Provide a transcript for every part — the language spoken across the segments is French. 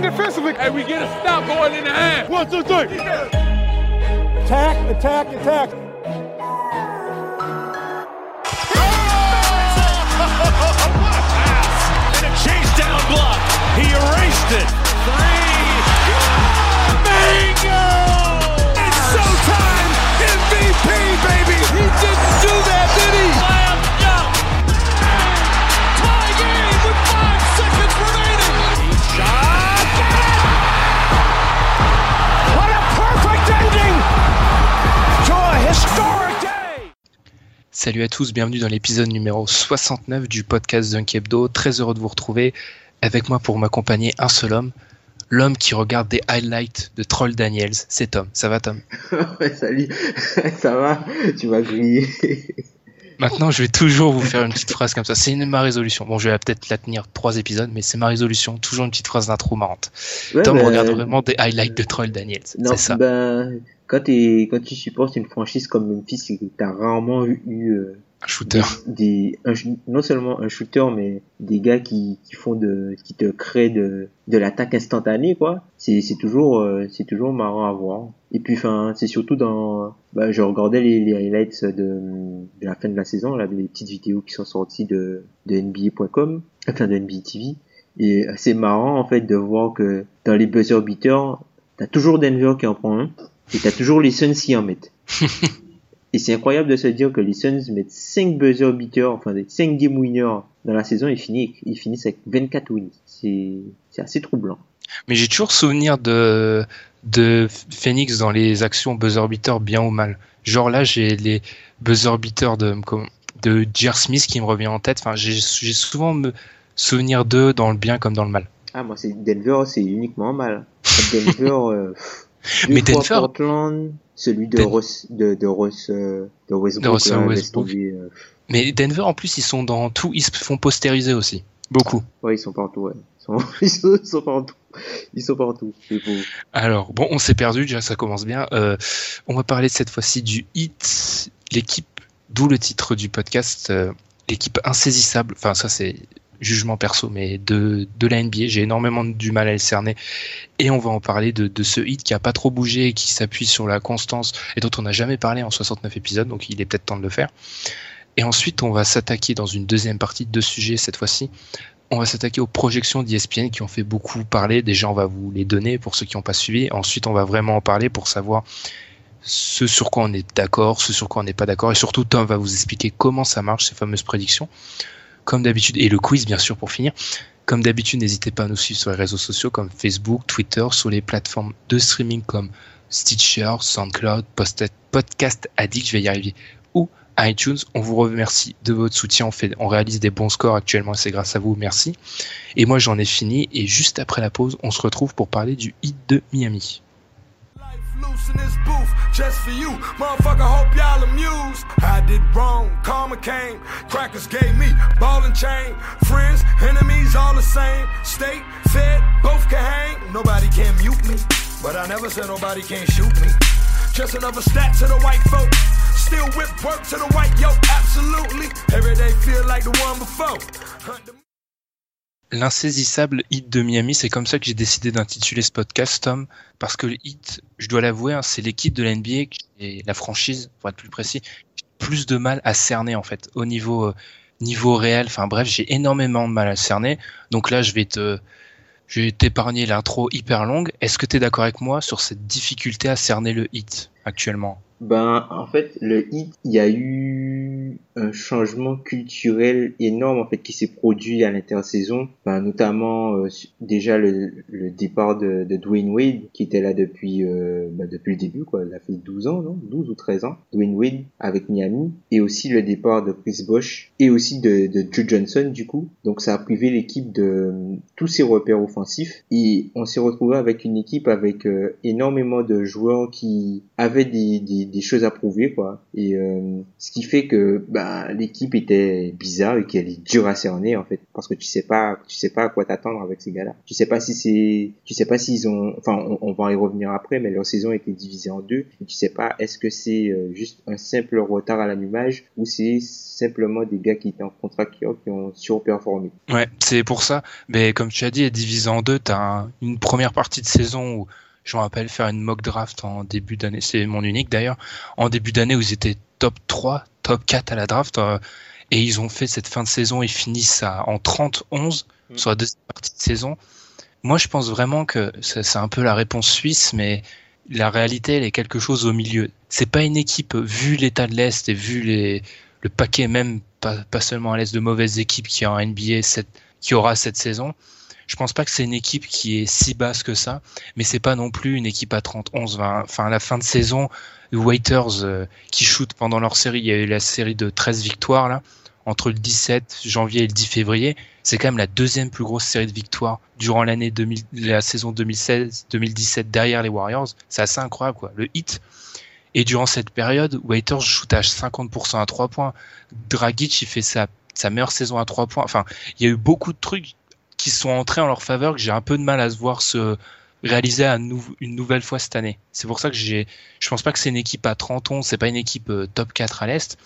Lock in defensively. Hey, we get a stop going in the half. One, two, three. Attack, attack, attack. and a chase down block. He erased it. Three. Salut à tous, bienvenue dans l'épisode numéro 69 du podcast Dunk Hebdo. Très heureux de vous retrouver. Avec moi pour m'accompagner un seul homme, l'homme qui regarde des highlights de Troll Daniels. C'est Tom. Ça va Tom? Salut, ça va? Tu m'as grillé. Maintenant, je vais toujours vous faire une petite phrase comme ça. C'est ma résolution. Bon, je vais peut-être la tenir trois épisodes, mais c'est ma résolution. Toujours une petite phrase d'intro marrante. Ouais, Tom ben, regarde vraiment des highlights de Troll Daniels. C'est ça. ben, quand, tu supportes une franchise comme Memphis, t'as rarement eu, eu, euh, Un shooter. des, un non seulement un shooter, mais des gars qui, qui font de, qui te créent de, de l'attaque instantanée, quoi. C'est, c'est toujours, euh, c'est toujours marrant à voir. Et puis, enfin, c'est surtout dans, bah, je regardais les, les highlights de, de la fin de la saison, là, les petites vidéos qui sont sorties de, de NBA.com, enfin, de NBA TV. Et c'est marrant, en fait, de voir que dans les buzzer beaters, t'as toujours Denver qui en prend un, et t'as toujours les Suns qui en mettent. Et c'est incroyable de se dire que les Suns mettent 5 buzzer beaters, enfin des 5 game winners dans la saison et finissent, ils finissent avec 24 wins. C'est, assez troublant. Mais j'ai toujours souvenir de, de Phoenix dans les actions buzzer beater bien ou mal. Genre là, j'ai les buzzer beaters de, de J.R. Smith qui me revient en tête. Enfin, j'ai j'ai souvent me souvenir d'eux dans le bien comme dans le mal. Ah, moi, c'est Denver, c'est uniquement mal. Denver, euh, pff, Mais fois Denver- Portland, celui de Den- Ross, de, de Ross, euh, de Westbrook, là, laisse Westbrook. tomber, euh, Mais Denver, en plus, ils sont dans tout. Ils se font postériser aussi. Beaucoup. ouais, ils sont partout, ouais. Ils sont, ils sont, ils sont partout. Ils sont partout. Alors, bon, on s'est perdu, déjà ça commence bien. Euh, on va parler cette fois-ci du hit, l'équipe, d'où le titre du podcast, euh, l'équipe insaisissable, enfin ça c'est jugement perso, mais de, de la NBA, j'ai énormément du mal à le cerner. Et on va en parler de, de ce hit qui a pas trop bougé et qui s'appuie sur la constance et dont on n'a jamais parlé en 69 épisodes, donc il est peut-être temps de le faire. Et ensuite, on va s'attaquer dans une deuxième partie de deux sujets cette fois-ci. On va s'attaquer aux projections d'ESPN qui ont fait beaucoup parler. Déjà, on va vous les donner pour ceux qui n'ont pas suivi. Ensuite, on va vraiment en parler pour savoir ce sur quoi on est d'accord, ce sur quoi on n'est pas d'accord. Et surtout, Tom va vous expliquer comment ça marche, ces fameuses prédictions. Comme d'habitude, et le quiz, bien sûr, pour finir. Comme d'habitude, n'hésitez pas à nous suivre sur les réseaux sociaux comme Facebook, Twitter, sur les plateformes de streaming comme Stitcher, SoundCloud, Podcast Addict, je vais y arriver, ou iTunes. On vous remercie de votre soutien. On, fait, on réalise des bons scores actuellement. C'est grâce à vous. Merci. Et moi, j'en ai fini. Et juste après la pause, on se retrouve pour parler du hit de Miami. Loose in this booth, just for you. Motherfucker, hope y'all amused. I did wrong, karma came. Crackers gave me ball and chain. Friends, enemies, all the same. State, fed, both can hang. Nobody can mute me, but I never said nobody can't shoot me. Just another stat to the white folk. Still whip work to the white yoke, absolutely. Every day feel like the one before. L'insaisissable hit de Miami, c'est comme ça que j'ai décidé d'intituler ce podcast, Tom, parce que le hit, je dois l'avouer, hein, c'est l'équipe de la NBA et la franchise, pour être plus précis, plus de mal à cerner en fait au niveau euh, niveau réel. Enfin bref, j'ai énormément de mal à cerner. Donc là, je vais te je vais t'épargner l'intro hyper longue. Est-ce que tu es d'accord avec moi sur cette difficulté à cerner le hit actuellement? Ben, en fait, le hit, il y a eu un changement culturel énorme en fait qui s'est produit à l'intersaison, ben, notamment euh, déjà le, le départ de, de, Dwayne Wade qui était là depuis euh, ben, depuis le début quoi, il a fait 12 ans non? 12 ou 13 ans Dwayne Wade avec Miami. Et aussi le départ de Chris Bosh et aussi de, de Joe Johnson du coup. Donc ça a privé l'équipe de tous ses repères offensifs. Et on s'est retrouvé avec une équipe avec euh, énormément de joueurs qui avaient des, des, des choses à prouver quoi. Et ce qui fait que bah, l'équipe était bizarre et qu'elle est dure à cerner en fait. Parce que tu sais pas tu sais pas à quoi t'attendre avec ces gars-là. Tu sais pas si c'est tu sais pas s'ils ont enfin on, va y revenir après mais leur saison été divisée en deux. Tu sais pas est-ce que c'est euh, juste un simple retard à l'allumage ou c'est simplement des gars qui étaient en contrat qui, ont surperformé. Ouais c'est pour ça. Mais comme tu as dit divisé en deux t'as une première partie de saison où je me rappelle faire une mock draft en début d'année, c'est mon unique d'ailleurs, en début d'année où ils étaient top 3, top 4 à la draft, euh, et ils ont fait cette fin de saison, ils finissent à, en 30-11 mm. sur la deuxième partie de saison. Moi, je pense vraiment que c'est un peu la réponse suisse, mais la réalité, elle est quelque chose au milieu. C'est pas une équipe, vu l'état de l'Est et vu les, le paquet même, pas, pas seulement à l'Est, de mauvaises équipes qui en NBA cette, qui aura cette saison, je pense pas que c'est une équipe qui est si basse que ça, mais c'est pas non plus une équipe à 30-11. Enfin, à la fin de saison, Waiters euh, qui shootent pendant leur série, il y a eu la série de 13 victoires là, entre le 17 janvier et le 10 février. C'est quand même la deuxième plus grosse série de victoires durant l'année la saison 2016-2017 derrière les Warriors. C'est assez incroyable quoi. Le hit. Et durant cette période, Waiters shoot à 50% à 3 points. Dragic, il fait sa, sa meilleure saison à 3 points. Enfin, il y a eu beaucoup de trucs qui sont entrés en leur faveur que j'ai un peu de mal à se voir se réaliser à une nouvelle fois cette année. C'est pour ça que j'ai, je pense pas que c'est une équipe à 30 ans, c'est pas une équipe euh, top 4 à l'Est.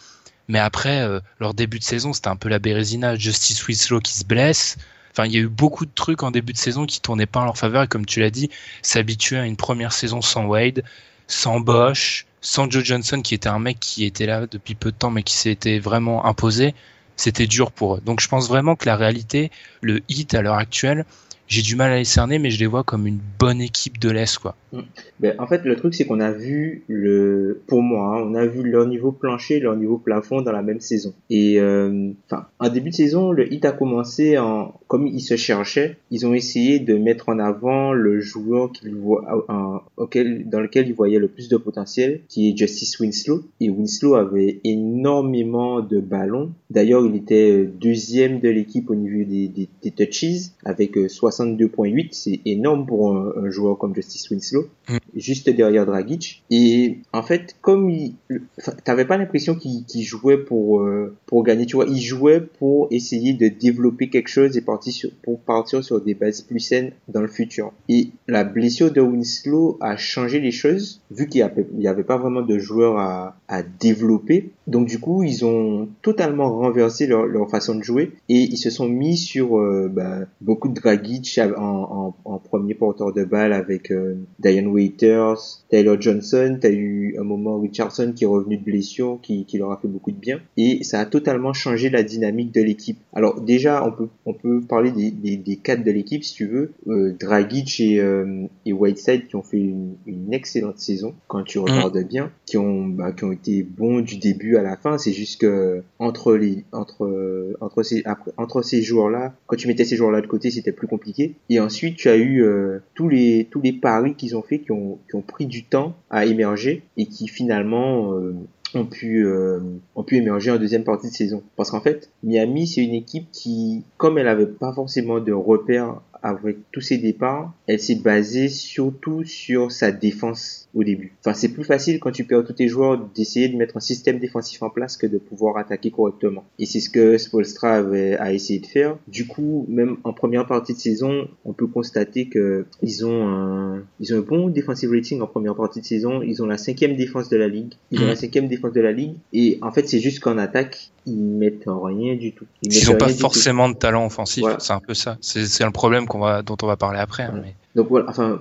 Mais après, euh, leur début de saison, c'était un peu la Bérésina, Justice Winslow qui se blesse. Enfin, il y a eu beaucoup de trucs en début de saison qui tournaient pas en leur faveur. Et comme tu l'as dit, s'habituer à une première saison sans Wade, sans Bosch, sans Joe Johnson, qui était un mec qui était là depuis peu de temps, mais qui s'était vraiment imposé c'était dur pour eux. Donc je pense vraiment que la réalité, le hit à l'heure actuelle, j'ai du mal à les cerner, mais je les vois comme une bonne équipe de l'Est, quoi. Mm. Ben, en fait, le truc, c'est qu'on a vu le, pour moi, hein, on a vu leur niveau plancher, leur niveau plafond dans la même saison. Et, euh, enfin, en début de saison, le hit a commencé en, comme ils se cherchaient, ils ont essayé de mettre en avant le joueur dans lequel ils voyaient le plus de potentiel, qui est Justice Winslow. Et Winslow avait énormément de ballons. D'ailleurs, il était deuxième de l'équipe au niveau des, des, touches, avec 62.8. Euh, C'est énorme pour un, joueur comme Justice Winslow. Mm. Juste derrière Dragic. Et en fait, comme il, t'avais pas l'impression qu'il jouait pour, euh, pour gagner, tu vois, il jouait pour essayer de développer quelque chose et partir pour partir sur des bases plus saines dans le futur. Et la blessure de Winslow a changé les choses, vu qu'il n'y avait pas vraiment de joueurs à, à développer. Donc du coup, ils ont totalement renversé leur, leur façon de jouer et ils se sont mis sur euh, bah, beaucoup de Dragic en, en, en, premier porteur de balle avec euh, Diane Waiters, Taylor Johnson. T'as eu un moment Richardson qui est revenu de blessure, qui, qui leur a fait beaucoup de bien et ça a totalement changé la dynamique de l'équipe. Alors déjà, on peut on peut parler des, des, des quatre de l'équipe si tu veux. Euh, Dragic et, euh, et Whiteside qui ont fait une, une excellente saison quand tu regardes mm. bien, qui ont bah, qui ont été bons du début à la fin. C'est juste que entre les entre entre ces après, entre ces joueurs-là, quand tu mettais ces joueurs-là de côté, c'était plus compliqué. Et ensuite, tu as eu euh, tous les tous les paris qu'ils ont fait qui ont pris du temps à émerger et qui finalement euh, ont pu euh, ont pu émerger en deuxième partie de saison. Parce qu'en fait Miami c'est une équipe qui comme elle avait pas forcément de repères avec tous ses départs, elle s'est basée surtout sur sa défense au début. Enfin, c'est plus facile quand tu perds tous tes joueurs d'essayer de mettre un système défensif en place que de pouvoir attaquer correctement. Et c'est ce que Spolstra avait, a essayé de faire. Du coup, même en première partie de saison, on peut constater que ils ont un, ils ont un bon defensive rating en première partie de saison. Ils ont la cinquième défense de la ligue. Ils ont la cinquième défense de la ligue. Et en fait, c'est juste qu'en attaque, ils mettent rien du tout. Ils n'ont pas forcément de talent offensif, c'est un peu ça. C'est un problème qu'on va, dont on va parler après. Hein, mais... Donc voilà, enfin,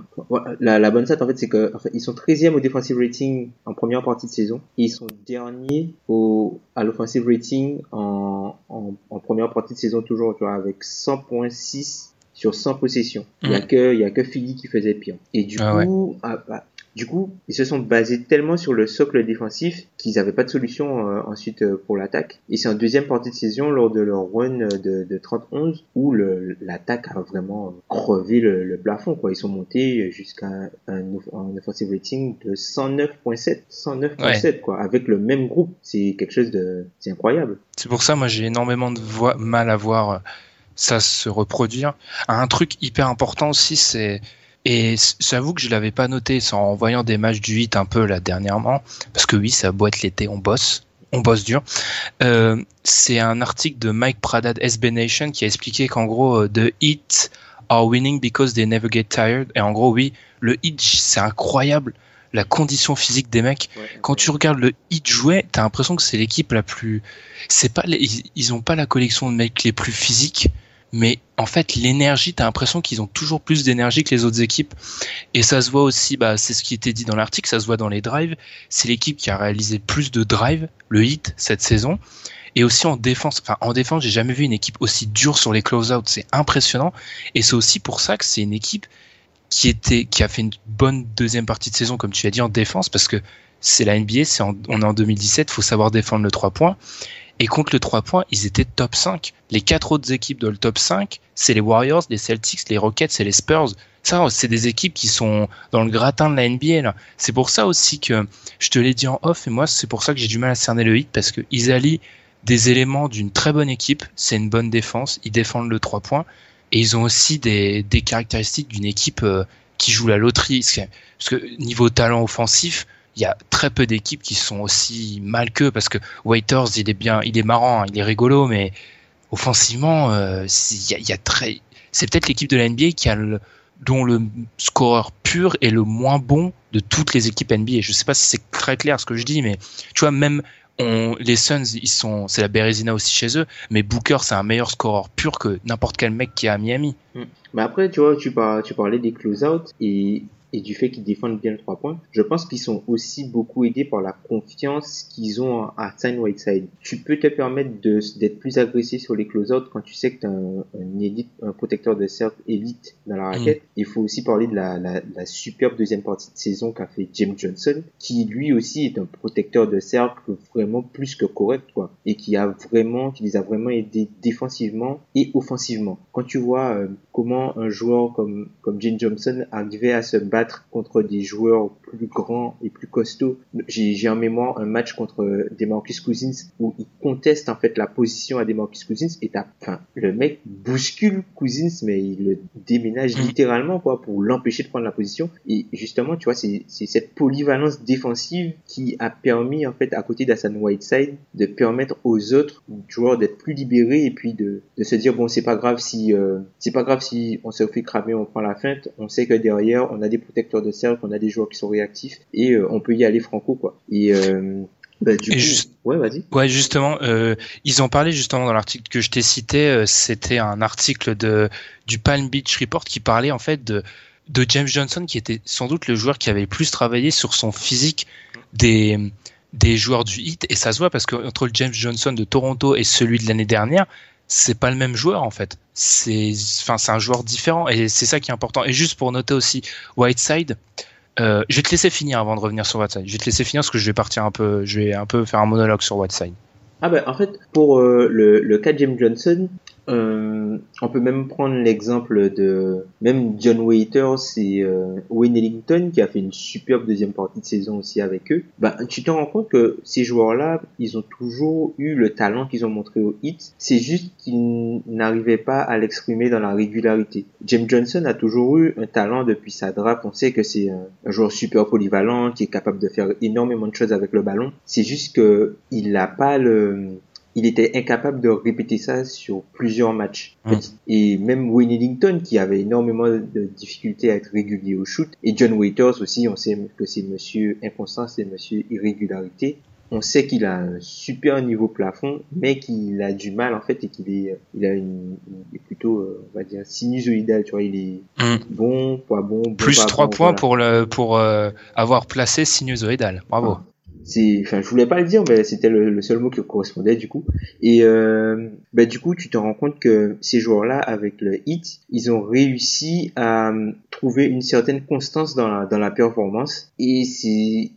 la, la bonne stat en fait, c'est que ils sont 13e au defensive rating en première partie de saison et ils sont derniers au, à l'offensive rating en, en, en, première partie de saison toujours, tu vois, avec 100.6 sur 100 possessions. Il y a que, il y a que Philly qui faisait pire. Et du ah coup, ah, bah, Du coup, ils se sont basés tellement sur le socle défensif qu'ils n'avaient pas de solution euh, ensuite euh, pour l'attaque. Et c'est en deuxième partie de saison, lors de leur run euh, de, de 30-11, où l'attaque a vraiment crevé le, le, plafond. Quoi. Ils sont montés jusqu'à un, un, offensive rating de 109.7, 109.7 quoi, avec le même groupe. C'est quelque chose de, c'est incroyable. C'est pour ça, moi, j'ai énormément de mal à voir ça se reproduire. Un truc hyper important aussi, c'est et j'avoue que je l'avais pas noté en voyant des matchs du 8 un peu là dernièrement, parce que oui, ça boîte l'été, on bosse, on bosse dur. Euh, c'est un article de Mike Pradad SB Nation qui a expliqué qu'en gros, the Heat are winning because they never get tired. Et en gros, oui, le Heat, c'est incroyable la condition physique des mecs. Quand tu regardes le Heat jouer, t'as l'impression que c'est l'équipe la plus. C'est pas, ils, ils ont pas la collection de mecs les plus physiques, mais en fait l'énergie, t'as l'impression qu'ils ont toujours plus d'énergie que les autres équipes. Et ça se voit aussi, bah, c'est ce qui était dit dans l'article, ça se voit dans les drives. C'est l'équipe qui a réalisé plus de drives, le hit cette saison. Et aussi en défense, enfin en défense, j'ai jamais vu une équipe aussi dure sur les close-out, c'est impressionnant. Et c'est aussi pour ça que c'est une équipe qui était, qui a fait une bonne deuxième partie de saison, comme tu as dit, en défense, parce que c'est la NBA, c'est on est en 2017, faut savoir défendre le 3 points. Et contre le 3 points, ils étaient top 5. Les quatre autres équipes de le top 5, c'est les Warriors, les Celtics, les Rockets et les Spurs. Ça, c'est des équipes qui sont dans le gratin de la NBA. C'est pour ça aussi que je te l'ai dit en off, et moi, c'est pour ça que j'ai du mal à cerner le hit, parce qu'ils allient des éléments d'une très bonne équipe. C'est une bonne défense, ils défendent le 3 points, et ils ont aussi des, des caractéristiques d'une équipe euh, qui joue la loterie. Parce que niveau talent offensif, il y a très peu d'équipes qui sont aussi mal qu'eux parce que Waiters il est bien, il est marrant, hein, il est rigolo, mais offensivement, euh, c'est peut-être l'équipe de la NBA qui a dont le scoreur pur est le moins bon de toutes les équipes NBA. Je sais pas si c'est très clair ce que je dis, mais tu vois même les Suns, ils sont, c'est la Bérésina aussi chez eux, mais Booker, c'est un meilleur scoreur pur que n'importe quel mec qui est à Miami. Hmm. Mais après, tu vois, tu parlais des close-out et et du fait qu'ils défendent bien le 3 points, je pense qu'ils sont aussi beaucoup aidés par la confiance qu'ils ont à Time Whiteside. Tu peux te permettre d'être plus agressif sur les close-out quand tu sais que tu as un, un, un protecteur de cercle élite dans la raquette. Mm. Il faut aussi parler de la, la, la, superbe deuxième partie de saison qu'a fait James Johnson, qui lui aussi est un protecteur de cercle vraiment plus que correct, quoi. Et qui a vraiment, qui les a vraiment aidés défensivement et offensivement. Quand tu vois euh, comment un joueur comme, comme James Johnson arrivait à se battre contre des joueurs plus grands et plus costauds. J'ai en mémoire un match contre Demarcus Cousins où il conteste en fait la position à Demarcus Cousins et enfin le mec bouscule Cousins mais il le déménage mm. littéralement quoi pour l'empêcher de prendre la position et justement tu vois c'est cette polyvalence défensive qui a permis en fait à côté d'Assan Whiteside de permettre aux autres joueurs d'être plus libérés et puis de, de se dire bon c'est pas grave si euh, c'est pas grave si on se fait cramer on prend la feinte on sait que derrière on a des protecteurs de cercle, on a des joueurs qui sont réactifs et euh, on peut y aller franco quoi. Et euh, bah, du coup, ouais, vas-y. Ouais, justement, euh, ils ont parlé justement dans l'article que je t'ai cité. C'était un article de du Palm Beach Report qui parlait en fait de de James Johnson, qui était sans doute le joueur qui avait le plus travaillé sur son physique des des joueurs du hit et ça se voit parce que entre le James Johnson de Toronto et celui de l'année dernière, c'est pas le même joueur en fait. C'est enfin c'est un joueur différent et c'est ça qui est important. Et juste pour noter aussi Whiteside, euh, je vais te laisser finir avant de revenir sur Whiteside. Je vais te laisser finir parce que je vais partir un peu, je vais un peu faire un monologue sur Whiteside. Ah ben en fait pour euh, le, le cas de James Johnson, euh, on peut même prendre l'exemple de même John Waiters et euh, Wayne Ellington qui a fait une superbe deuxième partie de saison aussi avec eux. Bah, tu te rends compte que ces joueurs-là, ils ont toujours eu le talent qu'ils ont montré au hit. C'est juste qu'ils n'arrivaient pas à l'exprimer dans la régularité. James Johnson a toujours eu un talent depuis sa draft. On sait que c'est un, un, joueur super polyvalent qui est capable de faire énormément de choses avec le ballon. C'est juste que il n'a pas le il était incapable de répéter ça sur plusieurs matchs. Hum. Et même Wayne Ellington, qui avait énormément de difficultés à être régulier au shoot, et John Waiters aussi, on sait que c'est monsieur inconstant, c'est monsieur irrégularité. On sait qu'il a un super niveau plafond, mais qu'il a du mal en fait et qu'il est, il a une, il est plutôt, euh, on va dire, sinusoïdal. Tu vois, il est hum. bon, pas bon. Plus 3 points pour le, pour euh, avoir placé sinusoïdal. Bravo. C'est, enfin, je voulais pas le dire, mais c'était le, seul mot qui correspondait du coup. Et euh, ben, du coup, tu te rends compte que ces joueurs-là, avec le hit, ils ont réussi à euh, trouver une certaine constance dans la, dans la performance. Et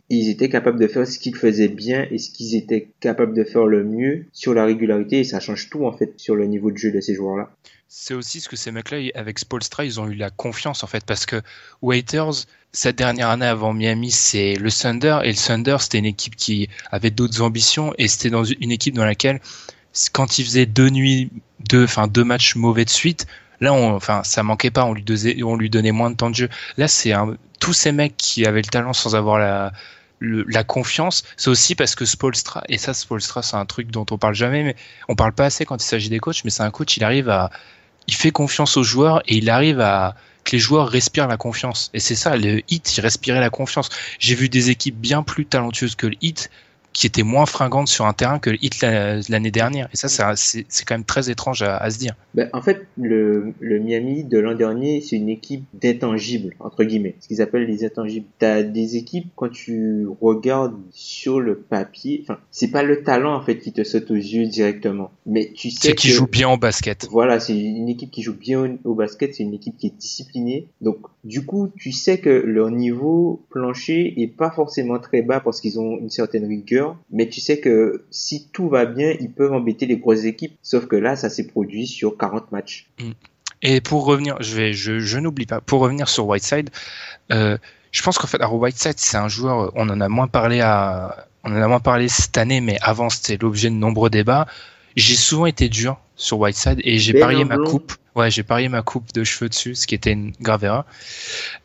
ils étaient capables de faire ce qu'ils faisaient bien et ce qu'ils étaient capables de faire le mieux sur la régularité. Et ça change tout en fait sur le niveau de jeu de ces joueurs-là c'est aussi ce que ces mecs-là, avec Spolstra, ils ont eu la confiance en fait, parce que Waiters, cette dernière année avant Miami, c'est le Thunder, et le Thunder, c'était une équipe qui avait d'autres ambitions, et c'était dans une équipe dans laquelle, quand il faisait deux nuits, deux, enfin deux matchs mauvais de suite, là, on, enfin, ça manquait pas, on lui donnait, moins de temps de jeu. Là, c'est tous ces mecs qui avaient le talent sans avoir la, la confiance, c'est aussi parce que Spolstra, et ça, Spolstra, c'est un truc dont on parle jamais, mais on parle pas assez quand il s'agit des coachs, mais c'est un coach, il arrive à, il fait confiance aux joueurs et il arrive à que les joueurs respirent la confiance. Et c'est ça, le hit, il respirait la confiance. J'ai vu des équipes bien plus talentueuses que le hit qui était moins fringante sur un terrain que le hit l'année dernière. Et ça, c'est quand même très étrange à, se dire. Ben, en fait, le, le Miami de l'an dernier, c'est une équipe d'intangibles, entre guillemets. Ce qu'ils appellent les intangibles. T'as des équipes, quand tu regardes sur le papier, enfin, c'est pas le talent, en fait, qui te saute aux yeux directement. Mais tu sais C'est qui joue bien au basket. Voilà, c'est une équipe qui joue bien au, basket, c'est une équipe qui est disciplinée. Donc, du coup, tu sais que leur niveau plancher est pas forcément très bas parce qu'ils ont une certaine rigueur mais tu sais que si tout va bien, ils peuvent embêter les grosses équipes. Sauf que là, ça s'est produit sur 40 matchs. Mm. Et pour revenir, je vais, je, n'oublie pas, pour revenir sur Whiteside, euh, je pense qu'en fait, alors Whiteside, c'est un joueur, on en a moins parlé à, on en a moins parlé cette année, mais avant, c'était l'objet de nombreux débats. J'ai souvent été dur sur Whiteside et j'ai parié ma coupe. Ouais, j'ai parié ma coupe de cheveux dessus, ce qui était une grave erreur.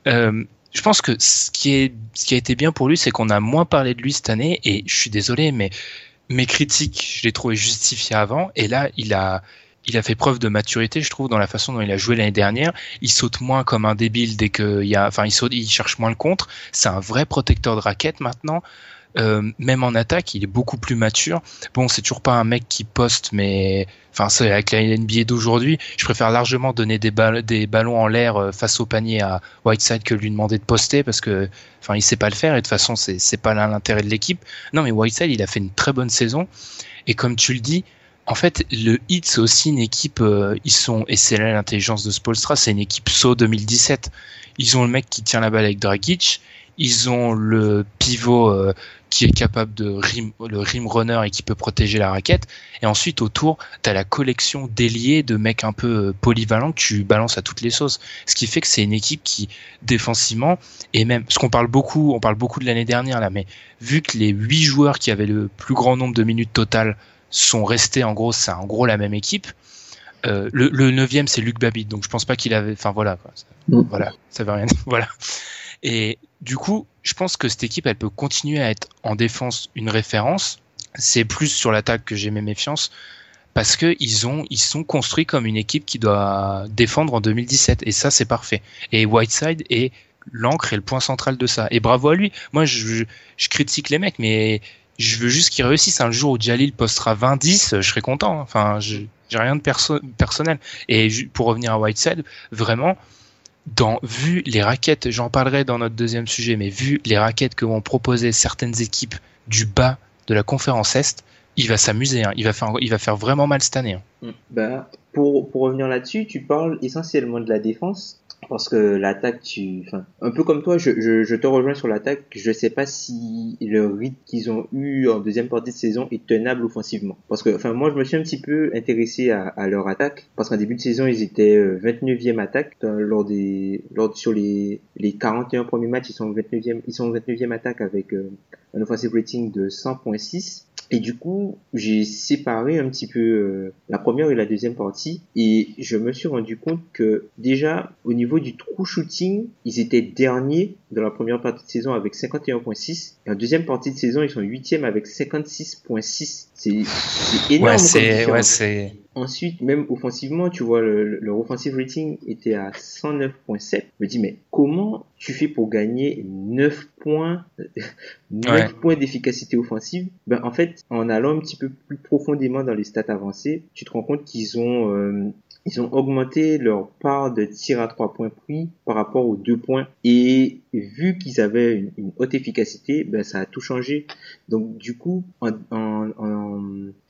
Euh, je pense que ce qui, est, ce qui a été bien pour lui, c'est qu'on a moins parlé de lui cette année. Et je suis désolé, mais mes critiques, je les trouvais justifiées avant. Et là, il a, il a fait preuve de maturité, je trouve, dans la façon dont il a joué l'année dernière. Il saute moins comme un débile dès qu'il y a, enfin, il saute, il cherche moins le contre. C'est un vrai protecteur de raquette maintenant. Euh, même en attaque, il est beaucoup plus mature. Bon, c'est toujours pas un mec qui poste, mais enfin, c'est avec la NBA d'aujourd'hui, je préfère largement donner des, des ballons en l'air euh, face au panier à Whiteside que lui demander de poster parce que, enfin, il sait pas le faire et de toute façon, c'est pas l'intérêt de l'équipe. Non, mais Whiteside, il a fait une très bonne saison et comme tu le dis. En fait, le Heat, c'est aussi une équipe, euh, ils sont, et c'est là l'intelligence de Spolstra, c'est une équipe SO 2017. Ils ont le mec qui tient la balle avec Dragic, ils ont le pivot euh, qui est capable de rim, le rim runner et qui peut protéger la raquette. Et ensuite, autour, tu as la collection d'ailiers, de mecs un peu euh, polyvalents que tu balances à toutes les sauces. Ce qui fait que c'est une équipe qui, défensivement, et même, ce qu'on parle beaucoup, on parle beaucoup de l'année dernière là, mais vu que les huit joueurs qui avaient le plus grand nombre de minutes totales sont restés, en gros, c'est en gros la même équipe. Euh, le, le neuvième, c'est Luc Babbitt, donc je pense pas qu'il avait, enfin voilà, quoi. Mm. voilà, ça veut rien dire, voilà. Et du coup, je pense que cette équipe, elle peut continuer à être en défense une référence. C'est plus sur l'attaque que j'ai mes méfiances parce que ils ont ils sont construits comme une équipe qui doit défendre en 2017 et ça c'est parfait. Et Whiteside est l'encre et le point central de ça. Et bravo à lui. Moi je, critique les mecs mais je veux juste qu'ils réussissent. Un jour où Jalil postera 20-10, je serai content. Enfin, j'ai rien de perso personnel. Et pour revenir à Whiteside, vraiment, dans, vu les raquettes, j'en parlerai dans notre deuxième sujet, mais vu les raquettes que vont proposer certaines équipes du bas de la conférence Est, il va s'amuser, hein. il, va faire, vraiment mal cette année. Hein. Bah, pour revenir là-dessus, tu parles essentiellement de la défense parce que l'attaque, tu, enfin, un peu comme toi, je, je, je te rejoins sur l'attaque. Je sais pas si le rythme qu'ils ont eu en deuxième partie de saison est tenable offensivement. Parce que, enfin, moi, je me suis un petit peu intéressé à, à leur attaque. Parce qu'en début de saison, ils étaient 29e euh, attaque lors des, lors sur les, les 41 premiers matchs, ils sont 29e, ils sont 29e attaque avec euh, un offensive rating de 100.6. Et du coup, j'ai séparé un petit peu euh, la première et la deuxième partie et je me suis rendu compte que déjà au niveau du true shooting, ils étaient derniers dans la première partie de saison avec 51.6 et en deuxième partie de saison, ils sont huitièmes avec 56.6. C'est énorme. Ouais, c'est ouais, c'est ensuite, même offensivement, tu vois, le, le, le offensive rating était à 109.7. Je me dis, mais comment tu fais pour gagner 9 points, 9 Ouais. points d'efficacité offensive? Ben, en fait, en allant un petit peu plus profondément dans les stats avancées, tu te rends compte qu'ils ont, euh, ils ont augmenté leur part de tir à 3 points pris par rapport aux 2 points. Et vu qu'ils avaient une, une haute efficacité, ben, ça a tout changé. Donc, du coup, en, en, en,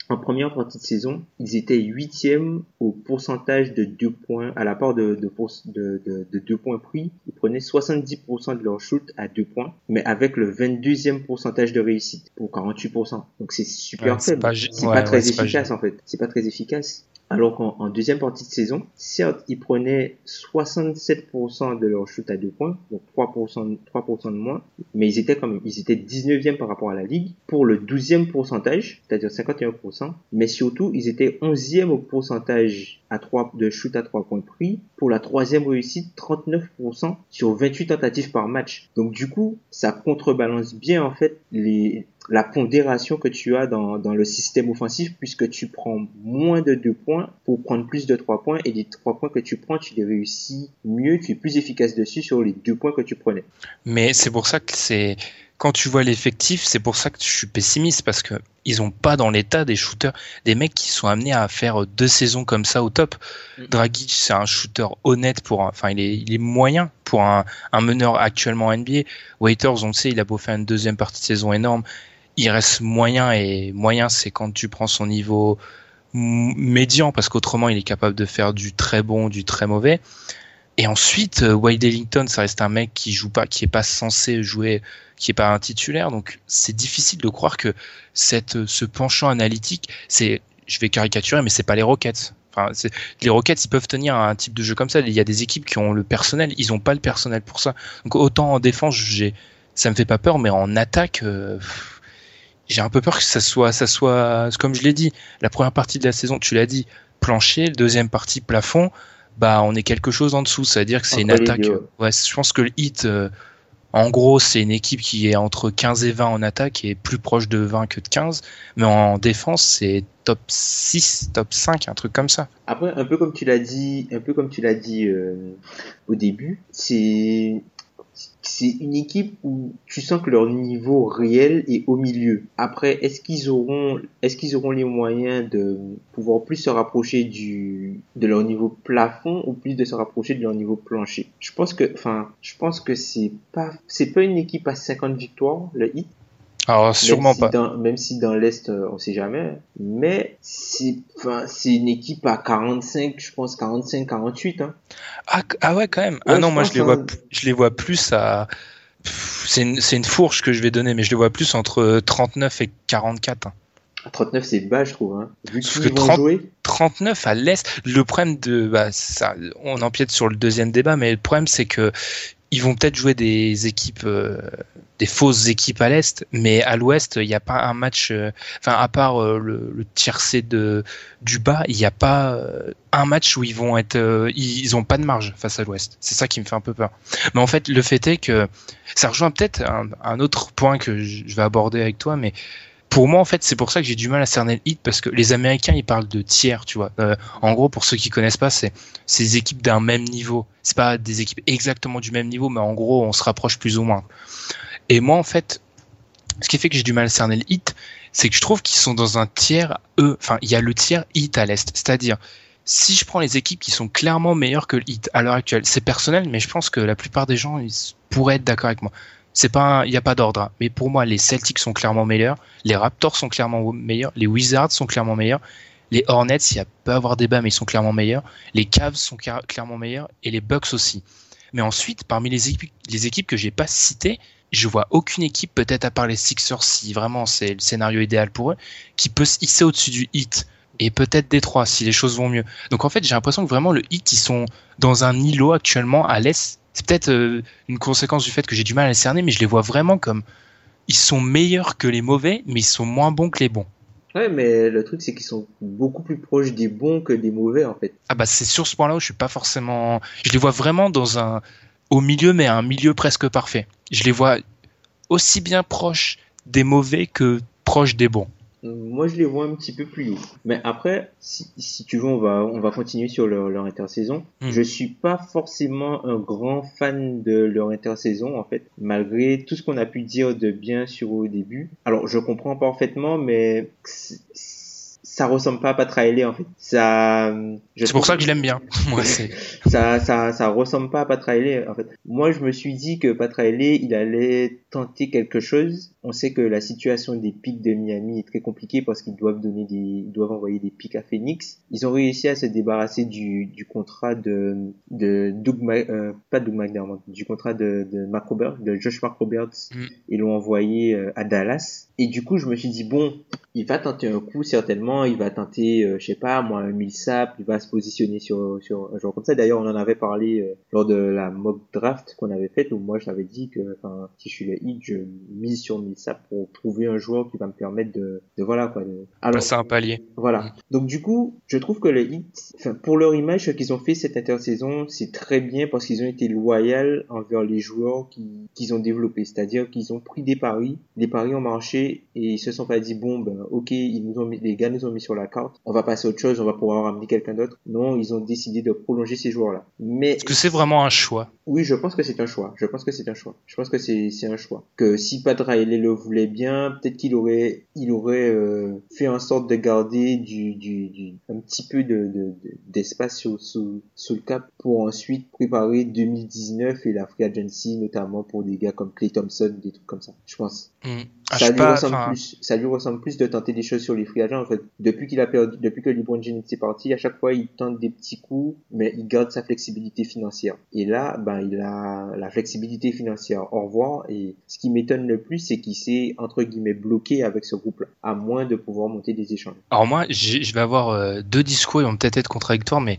en première partie de saison, ils étaient huitièmes au pourcentage de 2 points, à la part de, de, pour- de, de, de 2 points pris. Ils prenaient 70% de leur shoot à 2 points, mais avec le 22e pourcentage de réussite pour 48%. Donc c'est super Ouais, c'est faible. pas C'est ouais, pas très efficace en fait. C'est pas très efficace. Alors qu'en en deuxième partie de saison, certes, ils prenaient 67% de leur shoot à 2 points, donc 3%, 3% de moins, mais ils étaient comme ils étaient 19e par rapport à la ligue pour le 12e pourcentage, c'est-à-dire 51%, mais surtout ils étaient 11e au pourcentage à 3 de shoot à 3 points pris pour la troisième réussite 39% sur 28 tentatives par match. Donc du coup, ça contrebalance bien en fait les la pondération que tu as dans, dans le système offensif puisque tu prends moins de 2 points pour prendre plus de 3 points et les 3 points que tu prends, tu les réussis mieux, tu es plus efficace dessus sur les 2 points que tu prenais. Mais c'est pour ça que c'est quand tu vois l'effectif, c'est pour ça que je suis pessimiste parce que ils ont pas dans l'état des shooters, des mecs qui sont amenés à faire deux saisons comme ça au top. Mm. Dragic, c'est un shooter honnête pour, un- enfin il est, il est moyen pour un, un meneur actuellement en NBA. Waiters, on le sait, il a beau faire une deuxième partie de saison énorme, il reste moyen et moyen, c'est quand tu prends son niveau médian parce qu'autrement il est capable de faire du très bon, du très mauvais. Et ensuite, euh, Wade Ellington, ça reste un mec qui joue pas, qui est pas censé jouer, qui est pas un titulaire. Donc, c'est difficile de croire que cette, ce penchant analytique, c'est, je vais caricaturer, mais c'est pas les Rockets. Enfin, les Rockets, ils peuvent tenir un type de jeu comme ça. Il y a des équipes qui ont le personnel, ils ont pas le personnel pour ça. Donc, autant en défense, j'ai, ça me fait pas peur, mais en attaque, euh, j'ai un peu peur que ça soit, ça soit, comme je l'ai dit, la première partie de la saison, tu l'as dit, plancher, la deuxième partie plafond bah on est quelque chose en dessous. C'est-à-dire que c'est une attaque. Ouais, je pense que le hit, euh, en gros, c'est une équipe qui est entre 15 et 20 en attaque et plus proche de 20 que de 15. Mais en défense, c'est top 6, top 5, un truc comme ça. Après, un peu comme tu l'as dit, un peu comme tu l'as dit euh, au début, c'est c'est une équipe où tu sens que leur niveau réel est au milieu. Après, est-ce qu'ils auront est-ce qu'ils auront les moyens de pouvoir plus se rapprocher du de leur niveau plafond ou plus de se rapprocher de leur niveau plancher? Je pense que enfin, je pense que c'est pas c'est pas une équipe à 50 victoires le Heat Alors sûrement même si pas. Dans, même si dans l'Est, euh, on sait jamais. Mais c'est, enfin, une équipe à 45, je pense 45, 48. Hein. Ah, ah ouais, quand même. ah non, je moi je les vois, hein. je les vois plus à. C'est une, une fourche que je vais donner, mais je les vois plus entre 39 et 44. hein. À 39, c'est bas, je trouve. Hein. Vu Sauf que vont 30 jouer. 39 à l'est. Le problème de, bah, ça, on empiète sur le deuxième débat, mais le problème c'est que ils vont peut-être jouer des équipes, euh, des fausses équipes à l'est, mais à l'ouest, il n'y a pas un match, euh, enfin à part euh, le, le tiercé de du bas, il n'y a pas euh, un match où ils vont être, ils, ils ont pas de marge face à l'ouest. C'est ça qui me fait un peu peur. Mais en fait, le fait est que ça rejoint peut-être un, un autre point que je vais aborder avec toi, mais pour moi, en fait, c'est pour ça que j'ai du mal à cerner le hit parce que les Américains, ils parlent de tiers, tu vois. Euh, en gros, pour ceux qui connaissent pas, c'est des équipes d'un même niveau. C'est pas des équipes exactement du même niveau, mais en gros, on se rapproche plus ou moins. Et moi, en fait, ce qui fait que j'ai du mal à cerner le hit, c'est que je trouve qu'ils sont dans un tiers eux. Enfin, il y a le tiers hit à l'est, c'est-à-dire si je prends les équipes qui sont clairement meilleures que le hit à l'heure actuelle, c'est personnel, mais je pense que la plupart des gens pourraient être d'accord avec moi. C'est pas, il n'y a pas d'ordre. hein. Mais pour moi, les Celtics sont clairement meilleurs, les Raptors sont clairement meilleurs, les Wizards sont clairement meilleurs, les Hornets, il y a peut avoir débat, mais ils sont clairement meilleurs, les Cavs sont cla- clairement meilleurs et les Bucks aussi. Mais ensuite, parmi les équipes, les équipes que j'ai pas citées, je vois aucune équipe, peut-être à part les Sixers, si vraiment c'est le scénario idéal pour eux, qui peut se hisser au-dessus du hit. Et peut-être Détroit, si les choses vont mieux. Donc en fait, j'ai l'impression que vraiment le hit, ils sont dans un îlot actuellement à l'est. C'est peut-être euh, une conséquence du fait que j'ai du mal à les cerner, mais je les vois vraiment comme ils sont meilleurs que les mauvais, mais ils sont moins bons que les bons. Ouais, mais le truc, c'est qu'ils sont beaucoup plus proches des bons que des mauvais, en fait. Ah bah c'est sur ce point-là où je suis pas forcément. Je les vois vraiment dans un au milieu, mais un milieu presque parfait. Je les vois aussi bien proches des mauvais que proches des bons. Moi, je les vois un petit peu plus haut. Mais après, si, si tu veux, on va, on va continuer sur leur, leur intersaison. Hmm. Je suis pas forcément un grand fan de leur intersaison, en fait, malgré tout ce qu'on a pu dire de bien sur au début. Alors, je comprends parfaitement, mais ça ressemble pas à Pat Riley, en fait. Ça, je C'est pour ça que je l'aime bien. Moi, c'est. ça, ça, ça ressemble pas à Pat Riley, en fait. Moi, je me suis dit que Pat Riley, il allait tenter quelque chose. On sait que la situation des pics de Miami est très compliquée parce qu'ils doivent donner des, ils doivent envoyer des pics à Phoenix. Ils ont réussi à se débarrasser du, du contrat de, de Doug, Ma- euh, pas Doug McDermott, du contrat de, de Mark de Josh Mark Roberts. Mm. Ils l'ont envoyé euh, à Dallas. Et du coup, je me suis dit, bon, il va tenter un coup certainement, il va tenter, euh, je sais pas, moi, un Millsap, il va se positionner sur, sur un joueur comme ça. D'ailleurs, on en avait parlé euh, lors de la mock draft qu'on avait faite, où moi, j'avais dit que, enfin, si je suis hit, je mise sur Millsap pour trouver un joueur qui va me permettre de, de voilà, quoi. De... Alors, Passer un palier. voilà. Donc du coup, je trouve que le enfin pour leur image, ce qu'ils ont fait cette intersaison, c'est très bien parce qu'ils ont été loyaux envers les joueurs qui- qu'ils ont développés. C'est-à-dire qu'ils ont pris des paris, les paris ont marché et ils se sont pas dit bon ben ok, ils nous ont mis, les gars nous ont mis sur la carte, on va passer à autre chose, on va pouvoir ramener quelqu'un d'autre. Non, ils ont décidé de prolonger ces joueurs-là. Mais Est-ce que c'est vraiment un choix? Oui, je pense que c'est un choix. Je pense que c'est un choix. Je pense que c'est un choix. Que si Pat Riley le voulait bien, peut-être qu'il aurait il aurait euh, fait en sorte de garder du du, un petit peu de de- de- d'espace sous sous le cap pour ensuite préparer 2019 et la free agency notamment pour des gars comme Clay Thompson, des trucs comme ça. Je pense. Hmm. Ah, ça lui pas, ressemble plus. Ça lui ressemble plus de tenter des choses sur les free agents en fait. Depuis qu'il a perdu, depuis que LeBron James est parti, à chaque fois il tente des petits coups, mais il garde sa flexibilité financière. Et là, ben il a la flexibilité financière. Au revoir. Et ce qui m'étonne le plus, c'est qu'il s'est entre guillemets bloqué avec ce groupe-là, à moins de pouvoir monter des échanges. Alors moi, je vais avoir euh, deux discours, ils vont peut-être être contradictoires, mais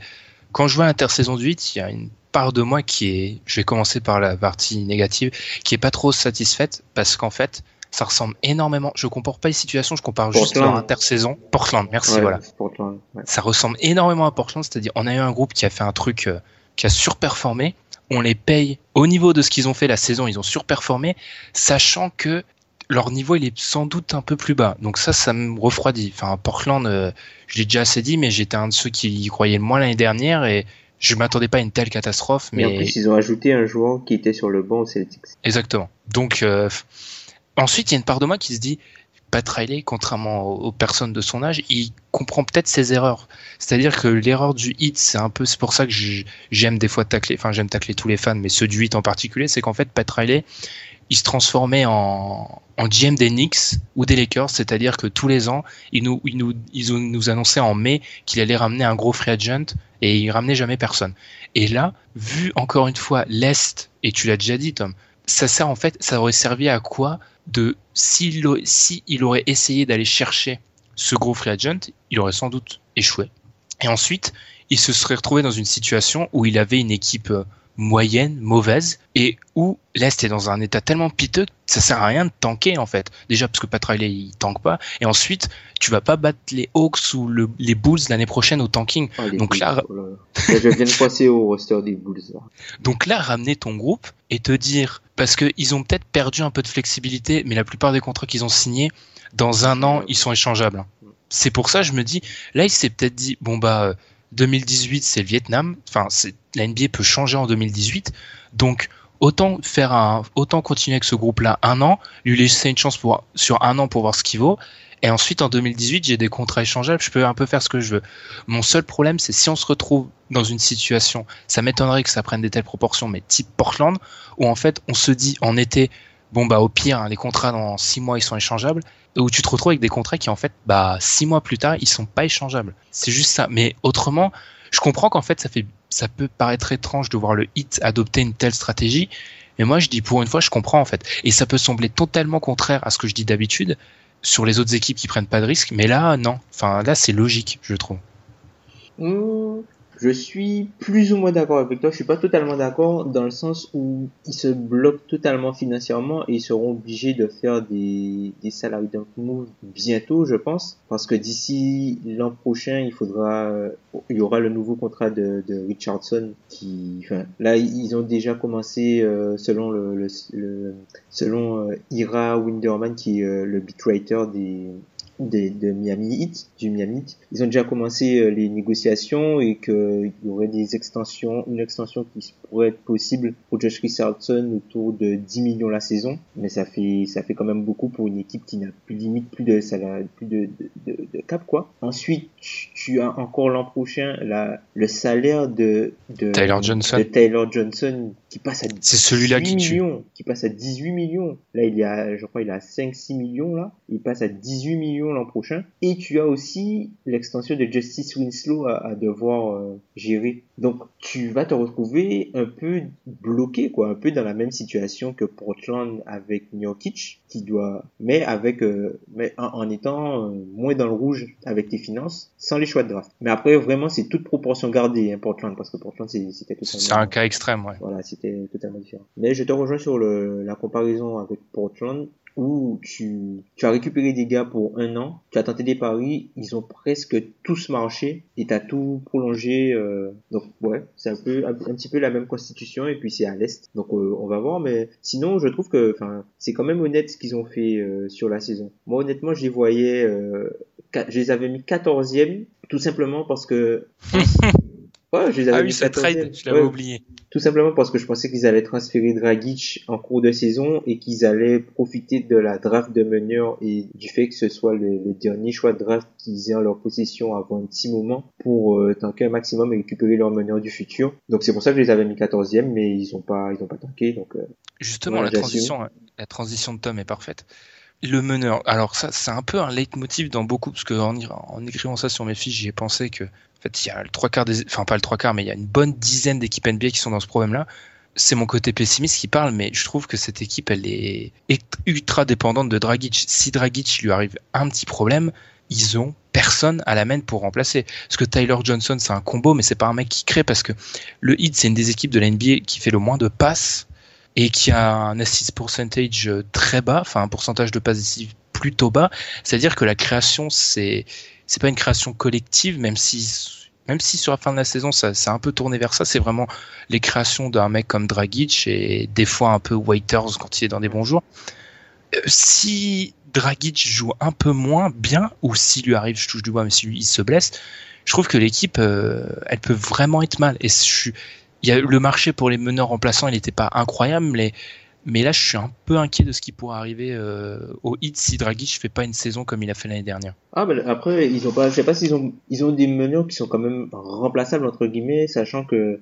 quand je vois l'intersaison du 8, il y a une part de moi qui est, je vais commencer par la partie négative, qui est pas trop satisfaite parce qu'en fait, ça ressemble énormément. Je compare pas les situations, je compare juste Portland. leur intersaison. Portland, merci, Ouais, voilà. c'est Portland, ouais. Ça ressemble énormément à Portland, c'est-à-dire on a eu un groupe qui a fait un truc euh, qui a surperformé. On les paye au niveau de ce qu'ils ont fait la saison, ils ont surperformé, sachant que leur niveau il est sans doute un peu plus bas. Donc ça, ça me refroidit. Enfin, Portland, euh, je l'ai déjà assez dit, mais j'étais un de ceux qui y croyaient le moins l'année dernière et je m'attendais pas à une telle catastrophe. Et en Mais plus, ils ont ajouté un joueur qui était sur le banc au Celtics. Exactement. Donc euh, ensuite, il y a une part de moi qui se dit, Pat Riley, contrairement aux, personnes de son âge, il comprend peut-être ses erreurs. C'est-à-dire que l'erreur du hit, c'est un peu, c'est pour ça que j'aime des fois tacler, enfin j'aime tacler tous les fans, mais ceux du hit en particulier, c'est qu'en fait Pat Riley, il se transformait en, en GM des Knicks ou des Lakers, c'est-à-dire que tous les ans, il nous, il nous, ils nous annonçaient en mai qu'il allait ramener un gros free agent et il ramenait jamais personne. Et là, vu encore une fois l'Est, et tu l'as déjà dit Tom, ça sert en fait, ça aurait servi à quoi de s'il si il aurait essayé d'aller chercher ce gros free agent, il aurait sans doute échoué. Et ensuite, il se serait retrouvé dans une situation où il avait une équipe euh, moyenne, mauvaise, et où l'Est est dans un état tellement piteux que ça sert à rien de tanker en fait. Déjà parce que Pat Riley il tank pas, et ensuite tu vas pas battre les Hawks ou le- les Bulls l'année prochaine au tanking. Ah, Donc Bulls, là- oh là là. je viens de passer au roster des Bulls. là. Donc là, ramener ton groupe et te dire, parce qu'ils ont peut-être perdu un peu de flexibilité, mais la plupart des contrats qu'ils ont signés, dans un an, ils sont échangeables. C'est pour ça, je me dis, là, il s'est peut-être dit, bon bah, euh, 2018, c'est le Vietnam. Enfin, la NBA peut changer en 2018. Donc, autant faire un, autant continuer avec ce groupe-là un an, lui laisser une chance pour, sur un an pour voir ce qu'il vaut. Et ensuite, en 2018, j'ai des contrats échangeables, je peux un peu faire ce que je veux. Mon seul problème, c'est si on se retrouve dans une situation, ça m'étonnerait que ça prenne des telles proportions, mais type Portland, où en fait, on se dit en été, bon bah au pire, hein, les contrats dans six mois, ils sont échangeables, où tu te retrouves avec des contrats qui en fait, bah six mois plus tard, ils sont pas échangeables. C'est juste ça. Mais autrement, je comprends qu'en fait, ça fait, ça peut paraître étrange de voir le hit adopter une telle stratégie, mais moi, je dis pour une fois, je comprends en fait. Et ça peut sembler totalement contraire à ce que je dis d'habitude sur les autres équipes qui prennent pas de risques, mais là, non. Enfin, là, c'est logique, je trouve. Hmm, je suis plus ou moins d'accord avec toi. Je suis pas totalement d'accord dans le sens où ils se bloquent totalement financièrement et ils seront obligés de faire des, des salary dump moves bientôt, je pense, parce que d'ici l'an prochain, il faudra, il y aura le nouveau contrat de, de Richardson qui, enfin, là, ils ont déjà commencé euh, selon le, le, le- selon euh, Ira Winderman qui est euh, le beat writer des de, de Miami Heat, du Miami Heat. Ils ont déjà commencé euh, les négociations et qu'il y aurait des extensions, une extension qui pourrait être possible pour Josh Richardson autour de 10 millions la saison. Mais ça fait, ça fait quand même beaucoup pour une équipe qui n'a plus limite plus de salaire, plus de, de, de, cap, quoi. Ensuite, tu, as encore l'an prochain la, le salaire de, de Tyler Johnson. De Taylor Johnson qui passe à c'est celui-là qui millions, qui passe à 18 millions. Là, il y a, je crois, il a 5-6 millions là. Il passe à 18 millions l'an prochain. Et tu as aussi l'extension de Justice Winslow à, à devoir euh, gérer. Donc, tu vas te retrouver un peu bloqué, quoi, un peu dans la même situation que Portland avec Njokic, qui doit, mais avec, euh, mais en, étant euh, moins dans le rouge avec tes finances, sans les choix de draft. Mais après, vraiment, c'est toute proportion gardée, hein, Portland, parce que Portland, c'était. C'est un cas extrême, ouais. Voilà, c'était totalement différent. Mais je te rejoins sur la comparaison avec Portland où tu, tu as récupéré des gars pour un an, tu as tenté des paris, ils ont presque tous marché et tu as tout prolongé. Euh, donc ouais, c'est un peu un, petit peu la même constitution et puis c'est à l'est. Donc euh, on va voir, mais sinon je trouve que c'est quand même honnête ce qu'ils ont fait euh, sur la saison. Moi honnêtement je les voyais, je les avais mis 14e tout simplement parce que Ouais, je les avais ah oui, ça trade, je l'avais oublié. Tout simplement parce que je pensais qu'ils allaient transférer Dragic en cours de saison et qu'ils allaient profiter de la draft de meneur et du fait que ce soit le, dernier choix de draft qu'ils aient en leur possession avant un petit moment pour euh, tanker un maximum et récupérer leur meneur du futur. Donc c'est pour ça que je les avais mis 14e, mais ils ont pas, ils ont pas tanké. Donc, euh, Justement, la transition, la transition de Tom est parfaite le meneur. Alors ça, c'est un peu un leitmotiv dans beaucoup, parce que en, en écrivant ça sur mes fiches, j'y ai pensé que, fait, il y a trois quarts des, enfin pas le trois quarts, mais il y a une bonne dizaine d'équipes NBA qui sont dans ce problème-là. C'est mon côté pessimiste qui parle, mais je trouve que cette équipe, elle est ultra dépendante de Dragic. Si Dragic lui arrive un petit problème, ils ont personne à la main pour remplacer. Parce que Tyler Johnson, c'est un combo, mais c'est pas un mec qui crée parce que le Heat, c'est une des équipes de la NBA qui fait le moins de passes et qui a un assist percentage très bas, enfin un pourcentage de passes plutôt bas, c'est-à-dire que la création c'est c'est pas une création collective, même si même si sur la fin de la saison ça c'est un peu tourné vers ça, c'est vraiment les créations d'un mec comme Dragic et des fois un peu Waiters quand il est dans des bons jours. Euh, si Dragic joue un peu moins bien ou s'il lui arrive, je touche du bois, mais si lui il se blesse, je trouve que l'équipe euh, elle peut vraiment être mal et y a le marché pour les meneurs remplaçants, il n'était pas incroyable, mais mais là, je suis un peu inquiet de ce qui pourrait arriver euh, au hit si Dragic fait pas une saison comme il a fait l'année dernière. Ah, ben après, ils ont pas, je sais pas s'ils ont, ils ont des meneurs qui sont quand même remplaçables entre guillemets, sachant que,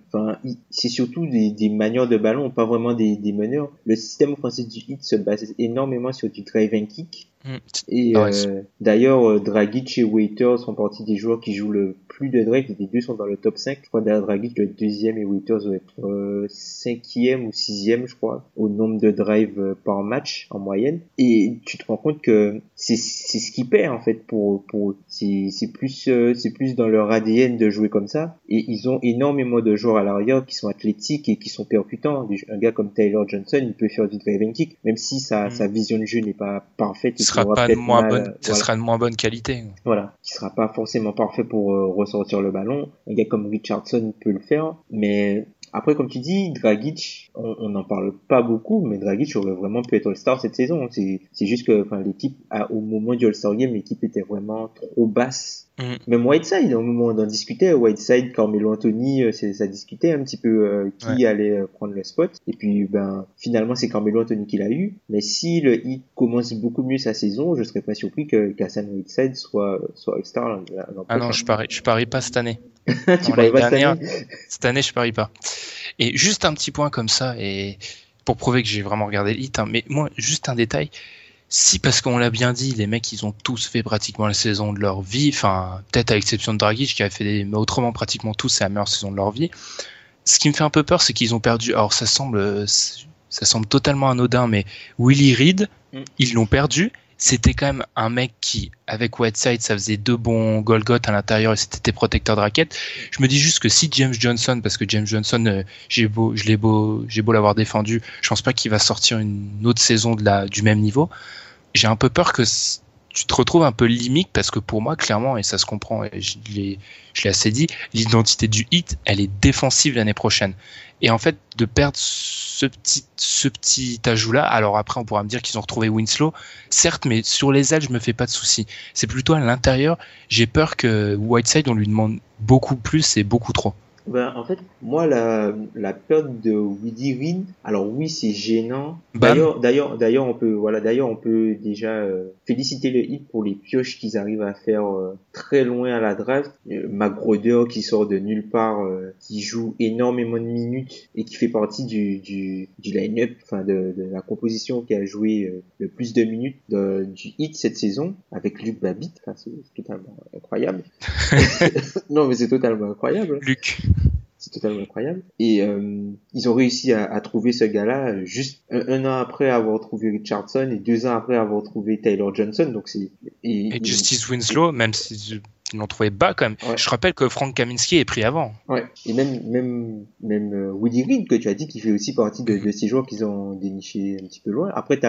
c'est surtout des, des manières de ballon, pas vraiment des, des meneurs. Le système offensif du hit se base énormément sur du drive and kick. Mm. Et euh, d'ailleurs, euh, Dragic et Waiters font partie des joueurs qui jouent le plus de drive. Les deux sont dans le top 5. Je crois que Dragic doit être deuxième et Waiters doit être euh, cinquième ou sixième, je crois, au nombre de drives par match en moyenne. Et tu te rends compte que c'est c'est ce qui perd en fait pour pour c'est c'est plus c'est plus dans leur ADN de jouer comme ça. Et ils ont énormément de joueurs à l'arrière qui sont athlétiques et qui sont percutants. Un gars comme Taylor Johnson, il peut faire du drive and kick, même si sa mm. sa vision de jeu n'est pas parfaite sera pas de moins bonne, ça sera de moins bonne qualité. Voilà, qui sera pas forcément parfait pour euh, ressortir le ballon. Un gars comme Richardson peut le faire, mais après, comme tu dis, Dragic, on n'en parle pas beaucoup, mais Dragic aurait vraiment pu être All-Star cette saison. C'est juste que enfin, l'équipe, au moment du All-Star Game, l'équipe était vraiment trop basse Mm. Même Whiteside, au moment d'en discuter, Whiteside, Carmelo Anthony, euh, ça discutait un petit peu euh, qui allait euh, prendre le spot. Et puis, ben, finalement, c'est Carmelo Anthony qui l'a eu. Mais si le Heat commence beaucoup mieux sa saison, je serais pas surpris que Kassan Whiteside soit, soit All-Star Ah non, je parie, je parie pas cette année. tu paries pas cette année? Cette année, je parie pas. Et juste un petit point comme ça, et pour prouver que j'ai vraiment regardé le Heat, hein, mais moi, juste un détail si, parce qu'on l'a bien dit, les mecs, ils ont tous fait pratiquement la saison de leur vie. Enfin, peut-être à l'exception de Dragic qui avait fait des, mais autrement pratiquement tous c'est la meilleure saison de leur vie. Ce qui me fait un peu peur, c'est qu'ils ont perdu. Alors, ça semble, ça semble totalement anodin, mais Willie Reed, mm. ils l'ont perdu. C'était quand même un mec qui, avec Whiteside, ça faisait deux bons Golgoth à l'intérieur et c'était protecteur de raquette. Je me dis juste que si James Johnson, parce que James Johnson, euh, j'ai beau, je beau, j'ai beau l'avoir défendu, je pense pas qu'il va sortir une autre saison de la, du même niveau j'ai un peu peur que tu te retrouves un peu limite parce que pour moi, clairement, et ça se comprend, et je l'ai, assez dit, l'identité du hit, elle est défensive l'année prochaine. Et en fait, de perdre ce petit, ce petit ajout-là, alors après, on pourra me dire qu'ils ont retrouvé Winslow, certes, mais sur les ailes, je me fais pas de soucis. C'est plutôt à l'intérieur, j'ai peur que Whiteside, on lui demande beaucoup plus et beaucoup trop. Ben, en fait, moi, la, la perte de Woody Reed, alors oui, c'est gênant. D'ailleurs, d'ailleurs, d'ailleurs, on peut, voilà, d'ailleurs, on peut déjà euh, féliciter le hit pour les pioches qu'ils arrivent à faire euh, très loin à la draft. Euh, McGroder qui sort de nulle part, euh, qui joue énormément de minutes et qui fait partie du, du, du line-up, enfin de, de la composition qui a joué euh, le plus de minutes de- du hit cette saison avec Luc Babbitt. Enfin, c'est c'est totalement incroyable. non, mais c'est totalement incroyable. Luc. C'est totalement incroyable. Et euh, ils ont réussi à, à trouver ce gars-là euh, juste un, un an après avoir trouvé Richardson et deux ans après avoir trouvé Taylor Johnson. Donc c'est et, Et Justice Winslow, même si ils l'ont trouvé bas quand même. Ouais. Je rappelle que Frank Kaminski est pris avant. ouais. Et même même même euh, Woody Reed que tu as dit qui fait aussi partie de, de ces joueurs qu'ils ont déniché un petit peu loin. Après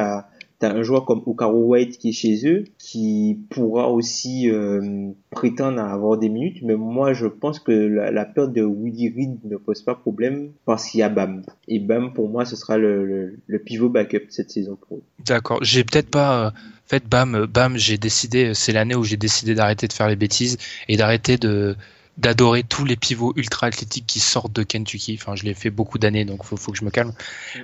t'as T'as un joueur comme Okaro White qui est chez eux, qui pourra aussi euh, prétendre à avoir des minutes, mais moi je pense que la, perte de Woody Reed ne pose pas problème parce qu'il y a Bam. Et Bam pour moi ce sera le, pivot backup cette saison pour eux. D'accord. J'ai peut-être pas euh, fait bam, bam. J'ai décidé. C'est l'année où j'ai décidé d'arrêter de faire les bêtises et d'arrêter de d'adorer tous les pivots ultra athlétiques qui sortent de Kentucky. Enfin, je l'ai fait beaucoup d'années, donc faut, faut que je me calme.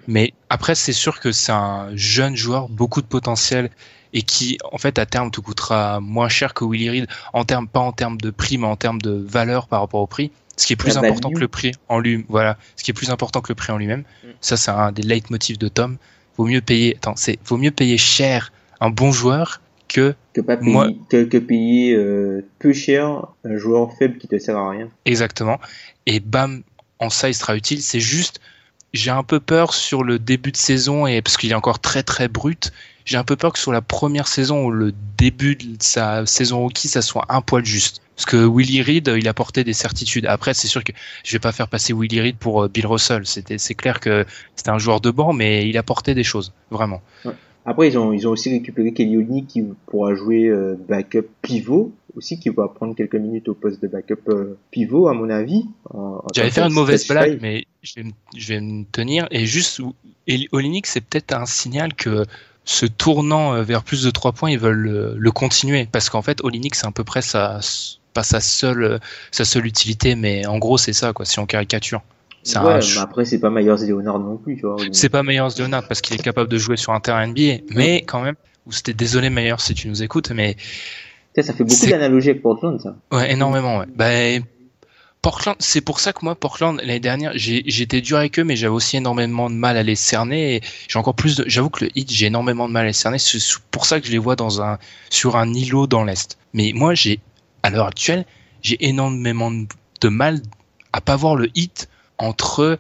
Mais après, c'est sûr que c'est un jeune joueur, beaucoup de potentiel et qui, en fait, à terme, te coûtera moins cher que Willie Reed en termes, pas en termes de prix, mais en termes de valeur par rapport au prix. Ce qui est plus La important value. que le prix en lui, voilà. Ce qui est plus important que le prix en lui-même. Mm. Ça, c'est un des leitmotifs de Tom. Vaut mieux payer, attends, c'est, vaut mieux payer cher un bon joueur que Que pas payer, Moi- que, que payer euh, peu cher un joueur faible qui te sert à rien. Exactement. Et bam, en ça, il sera utile. C'est juste, j'ai un peu peur sur le début de saison et parce qu'il est encore très très brut. J'ai un peu peur que sur la première saison ou le début de sa saison rookie, ça soit un poil juste. Parce que Willie Reed, il apportait des certitudes. Après, c'est sûr que je vais pas faire passer Willie Reed pour euh, Bill Russell. C'était, c'est clair que c'était un joueur de banc, mais il apportait des choses, vraiment. Après, ils ont, ils ont aussi récupéré Kelly qui pourra jouer euh, backup pivot aussi, qui va prendre quelques minutes au poste de backup euh, pivot, à mon avis. J'allais faire une mauvaise blague, mais je vais, me- je vais me tenir. Et juste, Olinik, c'est peut-être un signal que ce tournant euh, vers plus de trois points, ils veulent le, le continuer. Parce qu'en fait, Olinik, c'est à peu près sa, pas sa seule, sa seule utilité, mais en gros, c'est ça, quoi, si on caricature. C'est Ouais, un- mais après, c'est pas Myers Leonard non plus, tu vois. c'est pas Myers Leonard parce qu'il est capable de jouer sur un terrain NBA, mais quand même, ou c'était désolé Myers si tu nous écoutes, mais Ça, ça fait beaucoup d'analogies avec Portland, ça. Ouais, énormément, ouais. Ben, Portland, c'est pour ça que moi, Portland, l'année dernière, j'étais dur avec eux, mais j'avais aussi énormément de mal à les cerner. J'ai encore plus j'avoue que le hit, j'ai énormément de mal à les cerner. C'est pour ça que je les vois dans un, sur un îlot dans l'Est. Mais moi, j'ai, à l'heure actuelle, j'ai énormément de de mal à pas voir le hit entre,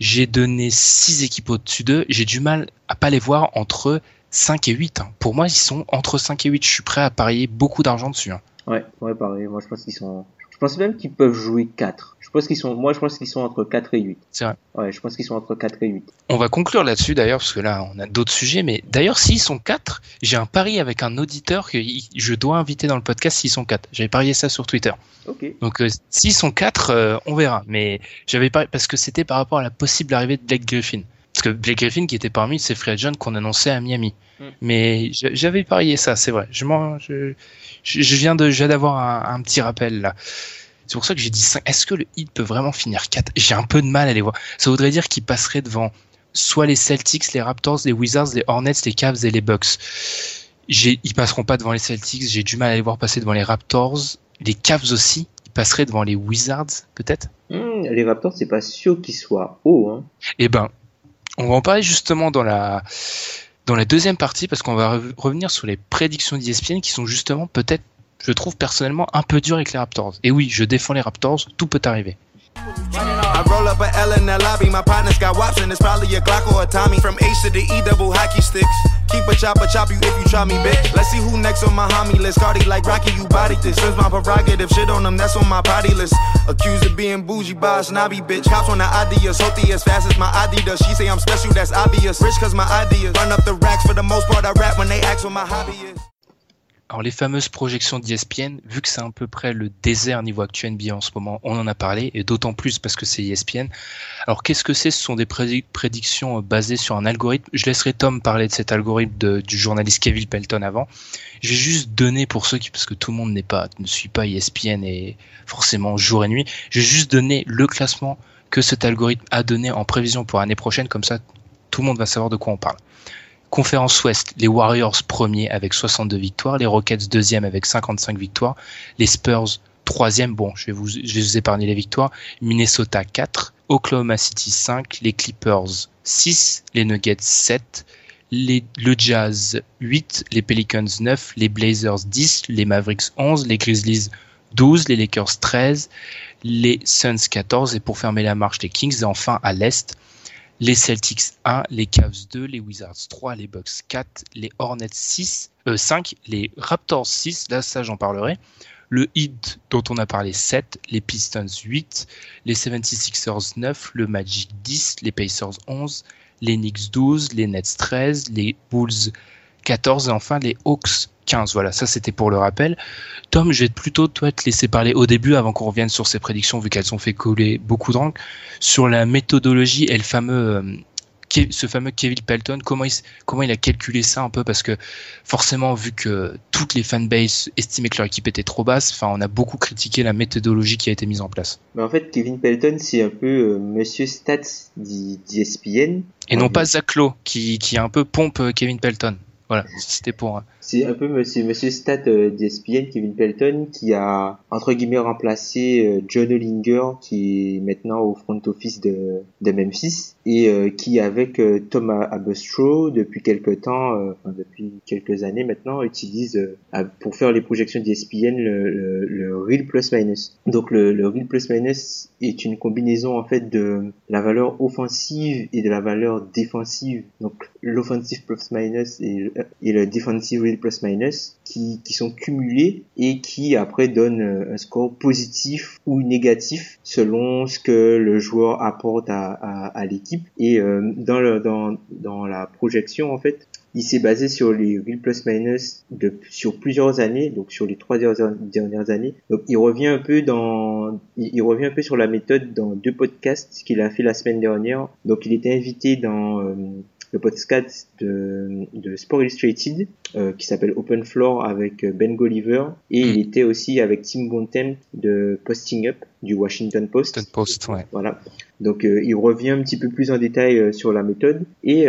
j'ai donné six équipes au-dessus d'eux, j'ai du mal à pas les voir entre 5 et 8. hein. Pour moi, ils sont entre 5 et 8. Je suis prêt à parier beaucoup d'argent dessus. hein. Ouais, ouais, pareil. Moi, je pense qu'ils sont. Je pense même qu'ils peuvent jouer 4. Je pense qu'ils sont. Moi, je pense qu'ils sont entre 4 et 8. C'est vrai. Ouais, je pense qu'ils sont entre 4 et 8. On va conclure là-dessus d'ailleurs, parce que là, on a d'autres sujets. Mais d'ailleurs, s'ils sont quatre, j'ai un pari avec un auditeur que je dois inviter dans le podcast s'ils sont quatre. J'avais parié ça sur Twitter. Ok. Donc, euh, s'ils sont quatre, euh, on verra. Mais j'avais parié parce que c'était par rapport à la possible arrivée de Blake Griffin. Parce que Blake Griffin qui était parmi ces free agents qu'on annonçait à Miami. Mm. Mais j'a- j'avais parié ça, c'est vrai. Je, viens de, d'avoir un, un petit rappel là. C'est pour ça que j'ai dit 5. Est-ce que le Heat peut vraiment finir 4 J'ai un peu de mal à les voir. Ça voudrait dire qu'il passerait devant soit les Celtics, les Raptors, les Wizards, les Hornets, les Cavs et les Bucks. Ils passeront pas devant les Celtics. J'ai du mal à les voir passer devant les Raptors, les Cavs aussi. Ils passeraient devant les Wizards, peut-être? Hmm, les Raptors, c'est pas sûr qu'ils soient hauts. Hein. Eh ben, on va en parler justement dans la dans la deuxième partie parce qu'on va re- revenir sur les prédictions d'ESPN qui sont justement peut-être, je trouve personnellement, un peu dures avec les Raptors. Et oui, je défends les Raptors, tout peut arriver. In the lobby. My partner's got wops and it's probably a Glock or a Tommy. From H to the E double hockey sticks. Keep a chopper, chop you if you try me, bitch. Let's see who next on my homie list. Cardi like Rocky, you body this. Since my prerogative, shit on them, that's on my body list. Accused of being bougie by a snobby bitch. Cops on the ideas, healthy as fast as my ID does. She say I'm special, that's obvious. Rich cause my ideas. Run up the racks for the most part. I rap when they ask what my hobby is. Alors les fameuses projections d'ESPN, vu que c'est à peu près le désert niveau actuel NBA en ce moment, on en a parlé, et d'autant plus parce que c'est ESPN. Alors qu'est-ce que c'est? Ce sont des prédictions euh, basées sur un algorithme. Je laisserai Tom parler de cet algorithme du journaliste Kevin Pelton avant. Je vais juste donner pour ceux qui, parce que tout le monde n'est pas, ne suit pas ESPN et forcément jour et nuit, je vais juste donner le classement que cet algorithme a donné en prévision pour l'année prochaine, comme ça tout le monde va savoir de quoi on parle. Conférence Ouest, les Warriors premiers avec 62 victoires, les Rockets deuxième avec 55 victoires, les Spurs troisième, bon, je vais vous, épargner les victoires, Minnesota 4, Oklahoma City 5, les Clippers 6, les Nuggets 7, les, le Jazz 8, les Pelicans 9, les Blazers 10, les Mavericks 11, les Grizzlies 12, les Lakers 13, les Suns 14 et pour fermer la marche les Kings et enfin à l'Est les Celtics 1, les Cavs 2, les Wizards 3, les Bucks 4, les Hornets 6, 5, euh, les Raptors 6, là ça j'en parlerai, le Heat dont on a parlé 7, les Pistons 8, les 76ers 9, le Magic 10, les Pacers 11, les Knicks 12, les Nets 13, les Bulls 14 et enfin les Hawks 15. Voilà, ça c'était pour le rappel. Tom, je vais plutôt toi te laisser parler au début avant qu'on revienne sur ces prédictions vu qu'elles ont fait coller beaucoup d'encre sur la méthodologie et le fameux euh, ce fameux Kevin Pelton, comment il, comment il a calculé ça un peu? Parce que forcément, vu que toutes les fanbases estimaient que leur équipe était trop basse, enfin, on a beaucoup critiqué la méthodologie qui a été mise en place. Mais en fait, Kevin Pelton, c'est un peu euh, Monsieur Stats d'ESPN. Et non pas Zach Lowe, qui, qui un peu pompe euh, Kevin Pelton. Voilà, c'était pour. C'est un peu Monsieur, Monsieur Stat euh, d'ESPN, Kevin Pelton, qui a entre guillemets remplacé euh, John Olinger, qui est maintenant au front office de, de Memphis, et euh, qui avec euh, Thomas Abustro depuis quelques temps, enfin depuis quelques années maintenant, utilise pour faire les projections d'ESPN le, le, le, Real Plus Minus. Donc le, le Real Plus Minus est une combinaison en fait de la valeur offensive et de la valeur défensive. Donc l'offensive plus minus et, et le defensive real plus minus qui, qui sont cumulés et qui après donnent euh, un score positif ou négatif selon ce que le joueur apporte à, l'équipe. Et euh, dans, dans, dans la projection en fait, il s'est basé sur les real plus minus de, sur plusieurs années, donc sur les trois dernières années. Donc il revient un peu dans, il, revient un peu sur la méthode dans deux podcasts qu'il a fait la semaine dernière. Donc il était invité dans euh, le podcast de, de Sport Illustrated euh, qui s'appelle Open Floor avec euh, Ben Golliver et il hmm. était aussi avec Tim Bontemps de Posting Up du Washington Post. Post, ouais. Voilà. Donc euh, il revient un petit peu plus en détail sur la méthode et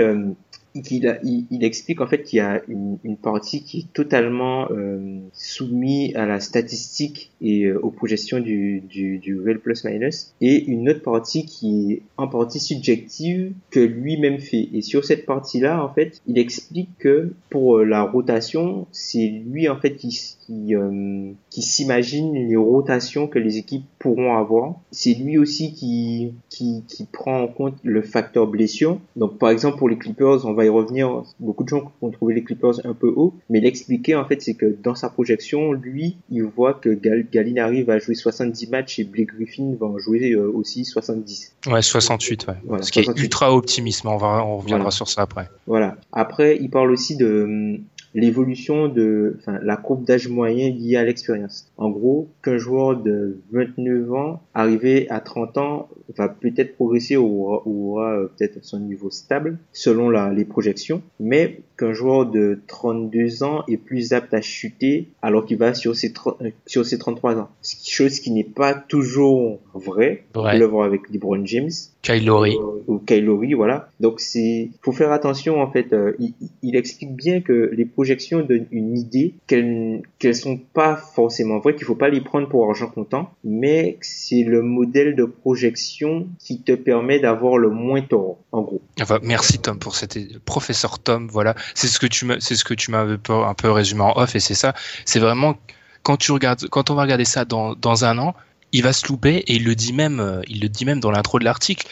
il, explique en fait qu'il y a une, une, partie qui est totalement euh, soumise à la statistique et euh, aux projections du, du, du real plus minus et une autre partie qui est en partie subjective que lui-même fait. Et sur cette partie-là, en fait, il explique que pour euh, la rotation, c'est lui en fait qui, qui, euh, qui s'imagine les rotations que les équipes pourront avoir. C'est lui aussi qui, qui, qui prend en compte le facteur blessure. Donc par exemple pour les Clippers, on va y revenir. Beaucoup de gens ont trouvé les Clippers un peu haut, mais l'expliquer en fait c'est que dans sa projection, lui, il voit que Gal Gallinari va jouer 70 matchs et Blake Griffin va en jouer euh, aussi 70. Ouais, 68, ouais. Ce qui est ultra optimiste, on, va, on reviendra sur ça après. Voilà. Après, il parle aussi de l'évolution de enfin, la courbe d'âge moyen liée à l'expérience. En gros, qu'un joueur de 29 ans arrivé à 30 ans va peut-être progresser ou aura, euh, peut-être son niveau stable selon les projections, mais qu'un joueur de 32 ans est plus apte à chuter alors qu'il va sur ses, euh, sur ses 33 ans. Chose qui n'est pas toujours vrai. On peut le voir avec LeBron James. Kylori. Euh, ou Kylori, voilà. Donc c'est, faut faire attention en fait. il, il, explique bien que les projections donnent une idée qu'elles qu'elles sont pas forcément vraies, qu'il faut pas les prendre pour argent comptant, mais c'est le modèle de projection qui te permet d'avoir le moins tort, en gros. Enfin, merci Tom pour cette professeur Tom, voilà, c'est ce que tu m'as, c'est ce que tu m'avais un peu résumé en off et c'est ça, c'est vraiment quand tu regardes, quand on va regarder ça dans, dans un an, il va se louper et il le dit même, euh, il le dit même dans l'intro de l'article.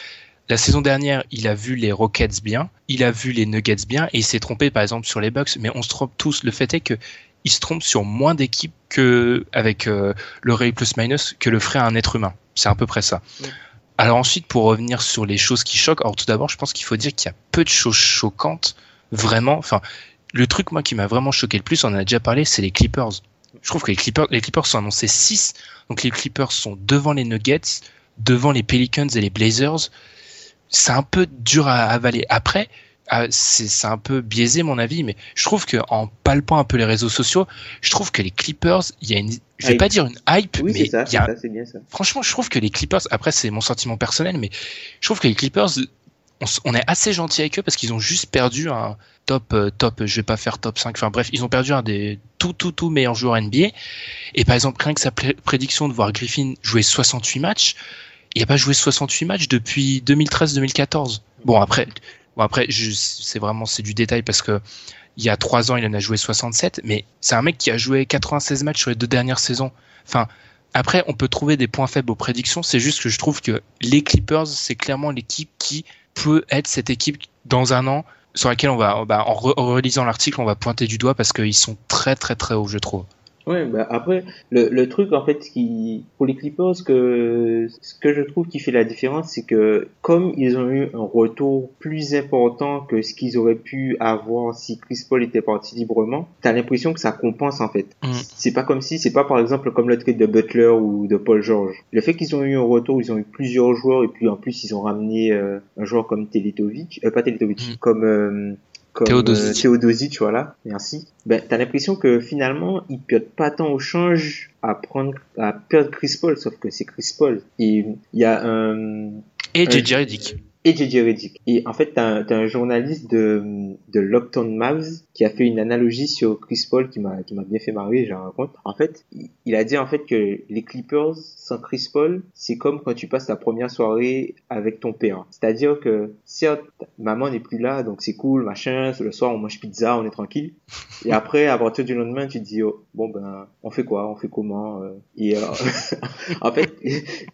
La saison dernière, il a vu les Rockets bien, il a vu les Nuggets bien et il s'est trompé par exemple sur les Bucks. Mais on se trompe tous. Le fait est que il se trompe sur moins d'équipes que avec euh, le Ray plus minus que le ferait un être humain. C'est à peu près ça. Alors ensuite, pour revenir sur les choses qui choquent, alors tout d'abord, je pense qu'il faut dire qu'il y a peu de choses choquantes, vraiment. Enfin, le truc moi qui m'a vraiment choqué le plus, on en a déjà parlé, c'est les Clippers. Je trouve que les Clippers, les Clippers sont annoncés 6, donc les Clippers sont devant les Nuggets, devant les Pelicans et les Blazers. C'est un peu dur à avaler. Après, ah, c'est un peu biaisé mon avis, mais je trouve que en palpant un peu les réseaux sociaux, je trouve que les Clippers, il y a une, je vais pas dire une hype, mais il y a, bien ça. franchement, je trouve que les Clippers, après c'est mon sentiment personnel, mais je trouve que les Clippers, on, est assez gentil avec eux parce qu'ils ont juste perdu un top, euh, top, je vais pas faire top 5, enfin bref, ils ont perdu un des tout, tout, tout meilleurs joueurs NBA. Et par exemple, rien que sa prédiction de voir Griffin jouer 68 matchs, il a pas joué 68 matchs depuis 2013-2014. Bon après, Bon après, c'est vraiment c'est du détail parce que il y a trois ans, il en a joué 67, mais c'est un mec qui a joué 96 matchs sur les deux dernières saisons. Enfin, après, on peut trouver des points faibles aux prédictions. C'est juste que je trouve que les Clippers, c'est clairement l'équipe qui peut être cette équipe dans un an sur laquelle on va, bah, en, relisant l'article, on va pointer du doigt parce qu'ils sont très très très hauts, je trouve. Ouais, bah après, le, le truc en fait, qui pour les Clippers, que ce que je trouve qui fait la différence, c'est que comme ils ont eu un retour plus important que ce qu'ils auraient pu avoir si Chris Paul était parti librement, t'as l'impression que ça compense en fait. Mm. C'est pas comme si, c'est pas par exemple comme le trade de Butler ou de Paul George. Le fait qu'ils ont eu un retour, ils ont eu plusieurs joueurs et puis en plus ils ont ramené euh, un joueur comme Teletovic, euh, pas Teletovic, mm. comme euh, comme Théodosic. Euh, voilà, merci. Ben, t'as l'impression que finalement, ils perdent pas tant au change à prendre, à perdre Chris Paul, sauf que c'est Chris Paul. Et il y a un... Et JJ Redick et JJ Redick. Et en fait, t'as un, un journaliste de, de Lockdown Mavs qui a fait une analogie sur Chris Paul qui m'a qui m'a bien fait marrer, je raconte. En fait, il a dit en fait que les Clippers sans Chris Paul, c'est comme quand tu passes ta première soirée avec ton père. C'est-à-dire que certes, maman n'est plus là, donc c'est cool, machin, le soir on mange pizza, on est tranquille. Et après, à partir du lendemain, tu te dis oh, bon ben, on fait quoi, on fait comment? Euh, Et euh, en fait,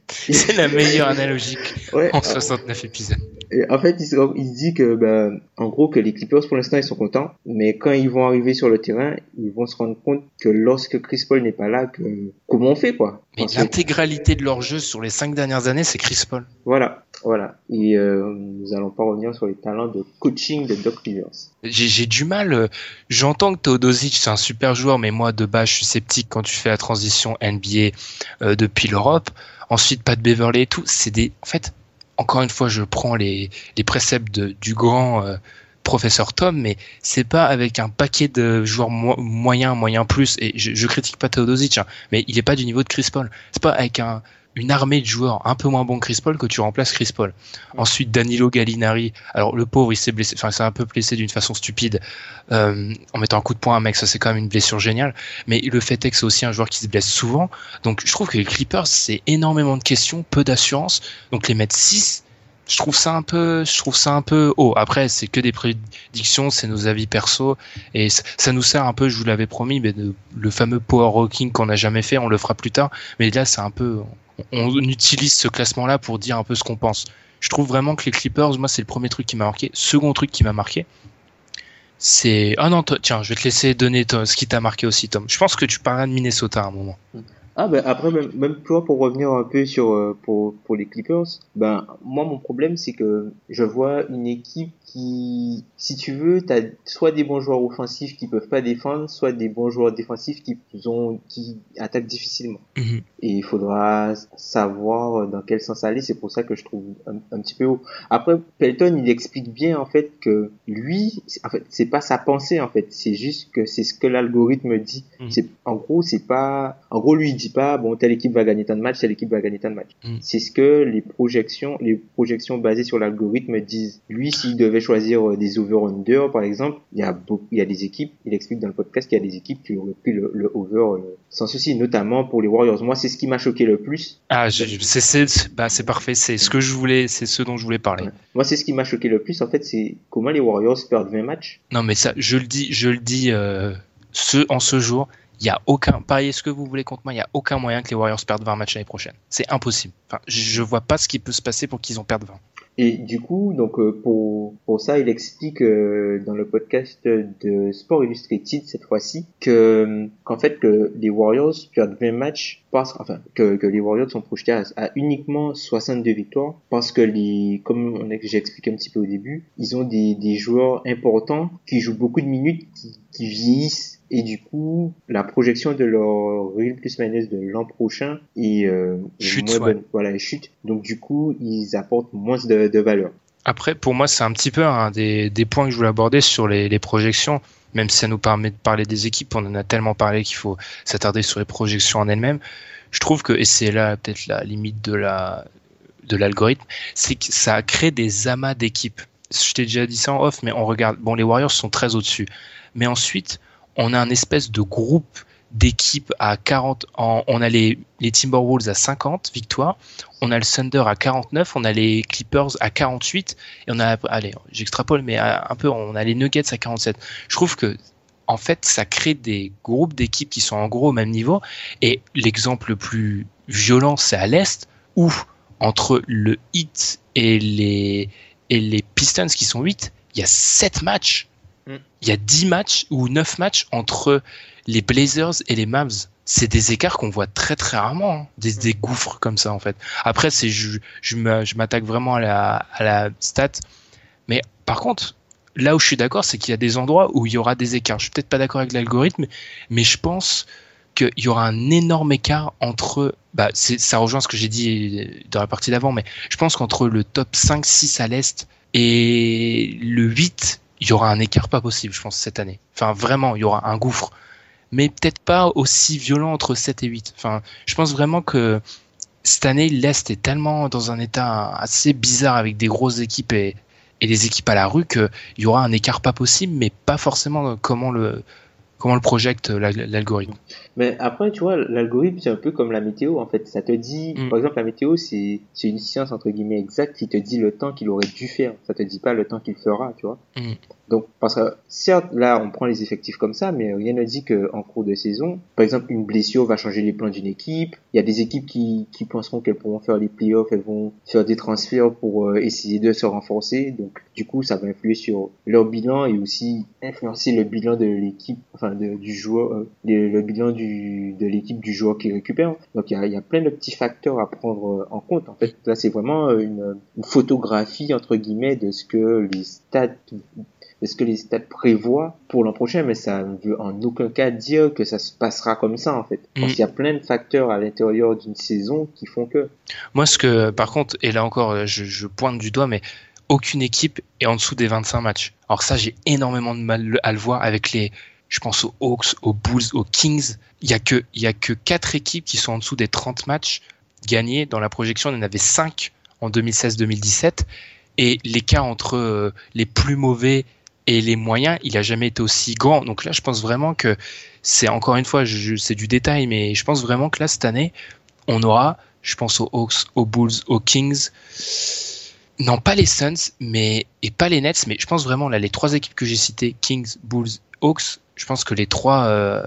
c'est la meilleure analogie en 69 épisodes. Et en fait, il se, il dit que, ben, en gros, que les Clippers, pour l'instant, ils sont contents. Mais quand ils vont arriver sur le terrain, ils vont se rendre compte que lorsque Chris Paul n'est pas là, que, comment on fait, quoi? Mais l'intégralité de leur jeu sur les cinq dernières années, c'est Chris Paul. Voilà, voilà. Et euh, nous allons pas revenir sur les talents de coaching de Doc Rivers. J'ai du mal. Euh, j'entends que Teodosic, c'est un super joueur, mais moi, de base, je suis sceptique quand tu fais la transition NBA euh, depuis l'Europe. Ensuite, Pat Beverley et tout. C'est des, en fait, encore une fois, je prends les, préceptes du grand euh, professeur Tom, mais c'est pas avec un paquet de joueurs moyens, moyens plus. Et je, je critique pas Teodosic, hein, mais il est pas du niveau de Chris Paul. C'est pas avec un une armée de joueurs un peu moins bons que Chris Paul que tu remplaces Chris Paul. Ensuite, Danilo Gallinari. Alors, le pauvre, il s'est blessé, enfin, c'est un peu blessé d'une façon stupide, euh, en mettant un coup de poing à un mec. Ça, c'est quand même une blessure géniale. Mais le fait est que c'est aussi un joueur qui se blesse souvent. Donc, je trouve que les Clippers, c'est énormément de questions, peu d'assurance. Donc, les mettre 6, je trouve ça un peu, je trouve ça un peu haut. Après, c'est que des prédictions, c'est nos avis perso, et ça, nous sert un peu, je vous l'avais promis, mais le fameux power rocking qu'on n'a jamais fait, on le fera plus tard. Mais là, c'est un peu, on utilise ce classement-là pour dire un peu ce qu'on pense. Je trouve vraiment que les Clippers, moi, c'est le premier truc qui m'a marqué. Second truc qui m'a marqué, c'est. Ah non, tiens, je vais te laisser donner ce qui t'a marqué aussi, Tom. Je pense que tu parles de Minnesota à un moment. Ah ben après même, même toi pour revenir un peu sur euh, pour pour les Clippers, ben moi mon problème c'est que je vois une équipe qui, si tu veux, tu as soit des bons joueurs offensifs qui peuvent pas défendre, soit des bons joueurs défensifs qui ont, qui attaquent difficilement. Mhm. Et il faudra savoir dans quel sens aller. C'est pour ça que je trouve un, petit peu haut. Après, Pelton, il explique bien en fait que lui, en fait, c'est pas sa pensée en fait. C'est juste que c'est ce que l'algorithme dit. Mhm. C'est en gros, c'est pas, en gros, lui dit pas bon telle équipe va gagner tant de matchs, telle équipe va gagner tant de matchs. Mhm. C'est ce que les projections, les projections basées sur l'algorithme disent. Lui, s'il devait choisir euh, des over-under, par exemple, il y a beaucoup, il y a des équipes, il explique dans le podcast qu'il y a des équipes qui auraient pris le, over euh, sans souci, notamment pour les Warriors. Moi, c'est ce qui m'a choqué le plus. Ah, c'est bah, c'est parfait, c'est ce que je voulais, c'est ce dont je voulais parler. Moi, c'est ce qui m'a choqué le plus, en fait, c'est comment les Warriors perdent 20 matchs. Non, mais ça, je le dis, je le dis, euh, ce, en ce jour, il y a aucun, pariez ce que vous voulez contre moi, il y a aucun moyen que les Warriors perdent 20 matchs l'année prochaine. C'est impossible. Enfin, je, vois pas ce qui peut se passer pour qu'ils en perdent 20. Et du coup, donc euh, pour pour ça, il explique euh, dans le podcast de Sport Illustrated cette fois-ci que qu'en fait que les Warriors perdent 20 matchs parce enfin que, que les Warriors sont projetés à, à, uniquement 62 victoires parce que les comme j'ai expliqué un petit peu au début, ils ont des des joueurs importants qui jouent beaucoup de minutes qui, qui vieillissent et du coup la projection de leur real plus minus de l'an prochain est, euh, chute, moins bonne. Voilà, chute. Donc du coup ils apportent moins de, de valeur. Après, pour moi, c'est un petit peu un des, des points que je voulais aborder sur les, les projections. Même si ça nous permet de parler des équipes, on en a tellement parlé qu'il faut s'attarder sur les projections en elles-mêmes. Je trouve que, et c'est là peut-être la limite de la de l'algorithme, c'est que ça crée des amas d'équipes. Je t'ai déjà dit ça en off, mais on regarde. Bon, les Warriors sont très au-dessus, mais ensuite on a un espèce de groupe d'équipes à 40 on a les, Timberwolves à 50 victoires, on a le Thunder à 49, on a les Clippers à 48 et on a allez, j'extrapole mais un peu on a les Nuggets à 47. Je trouve que en fait, ça crée des groupes d'équipes qui sont en gros au même niveau et l'exemple le plus violent c'est à l'est où entre le Heat et les et les Pistons qui sont 8, il y a 7 matchs Mm. Il y a 10 matchs ou 9 matchs entre les Blazers et les Mavs. C'est des écarts qu'on voit très très rarement, hein. des, des, gouffres comme ça en fait. Après, c'est je, je m'attaque vraiment à la, à la stat. Mais par contre, là où je suis d'accord, c'est qu'il y a des endroits où il y aura des écarts. Je suis peut-être pas d'accord avec l'algorithme, mais je pense qu'il y aura un énorme écart entre, bah, ça rejoint ce que j'ai dit dans la partie d'avant, mais je pense qu'entre le top 5-6 à l'Est et le 8 il y aura un écart pas possible, je pense, cette année. Enfin, vraiment, il y aura un gouffre. Mais peut-être pas aussi violent entre 7 et 8. Enfin, je pense vraiment que cette année, l'Est est tellement dans un état assez bizarre avec des grosses équipes et, des équipes à la rue qu'il y aura un écart pas possible, mais pas forcément comment le, comment le projette l'algorithme. Mais après, tu vois, l'algorithme, c'est un peu comme la météo, en fait. Ça te dit, mm. par exemple, la météo, c'est une science, entre guillemets, exacte qui te dit le temps qu'il aurait dû faire. Ça te dit pas le temps qu'il fera, tu vois. Mm. Donc, parce que, certes, là, on prend les effectifs comme ça, mais rien ne dit qu'en cours de saison, par exemple, une blessure va changer les plans d'une équipe. Il y a des équipes qui, qui penseront qu'elles pourront faire les playoffs, elles vont faire des transferts pour euh, essayer de se renforcer. Donc, du coup, ça va influer sur leur bilan et aussi influencer le bilan de l'équipe, enfin, de, du joueur, euh, le, bilan du, de l'équipe du joueur qui récupère. Donc, il y a, il y a plein de petits facteurs à prendre euh, en compte. En fait, là, c'est vraiment une, une photographie, entre guillemets, de ce que les stats est ce que les stats prévoient pour l'an prochain, mais ça ne veut en aucun cas dire que ça se passera comme ça en fait. Parce mm. qu'il y a plein de facteurs à l'intérieur d'une saison qui font que. Moi, ce que, par contre, et là encore, je, je pointe du doigt, mais aucune équipe est en dessous des 25 matchs. Alors ça, j'ai énormément de mal à le voir avec les, je pense aux Hawks, aux Bulls, aux Kings. Il y a que, il y a que quatre équipes qui sont en dessous des 30 matchs gagnés. Dans la projection, y en avait 5 en 2016-2017. Et l'écart entre euh, les plus mauvais et les moyens, il a jamais été aussi grand. Donc là, je pense vraiment que c'est encore une fois, c'est du détail, mais je pense vraiment que là cette année, on aura, je pense aux Hawks, aux Bulls, aux Kings, non pas les Suns, mais et pas les Nets, mais je pense vraiment là les trois équipes que j'ai citées, Kings, Bulls, Hawks, je pense que les trois, euh,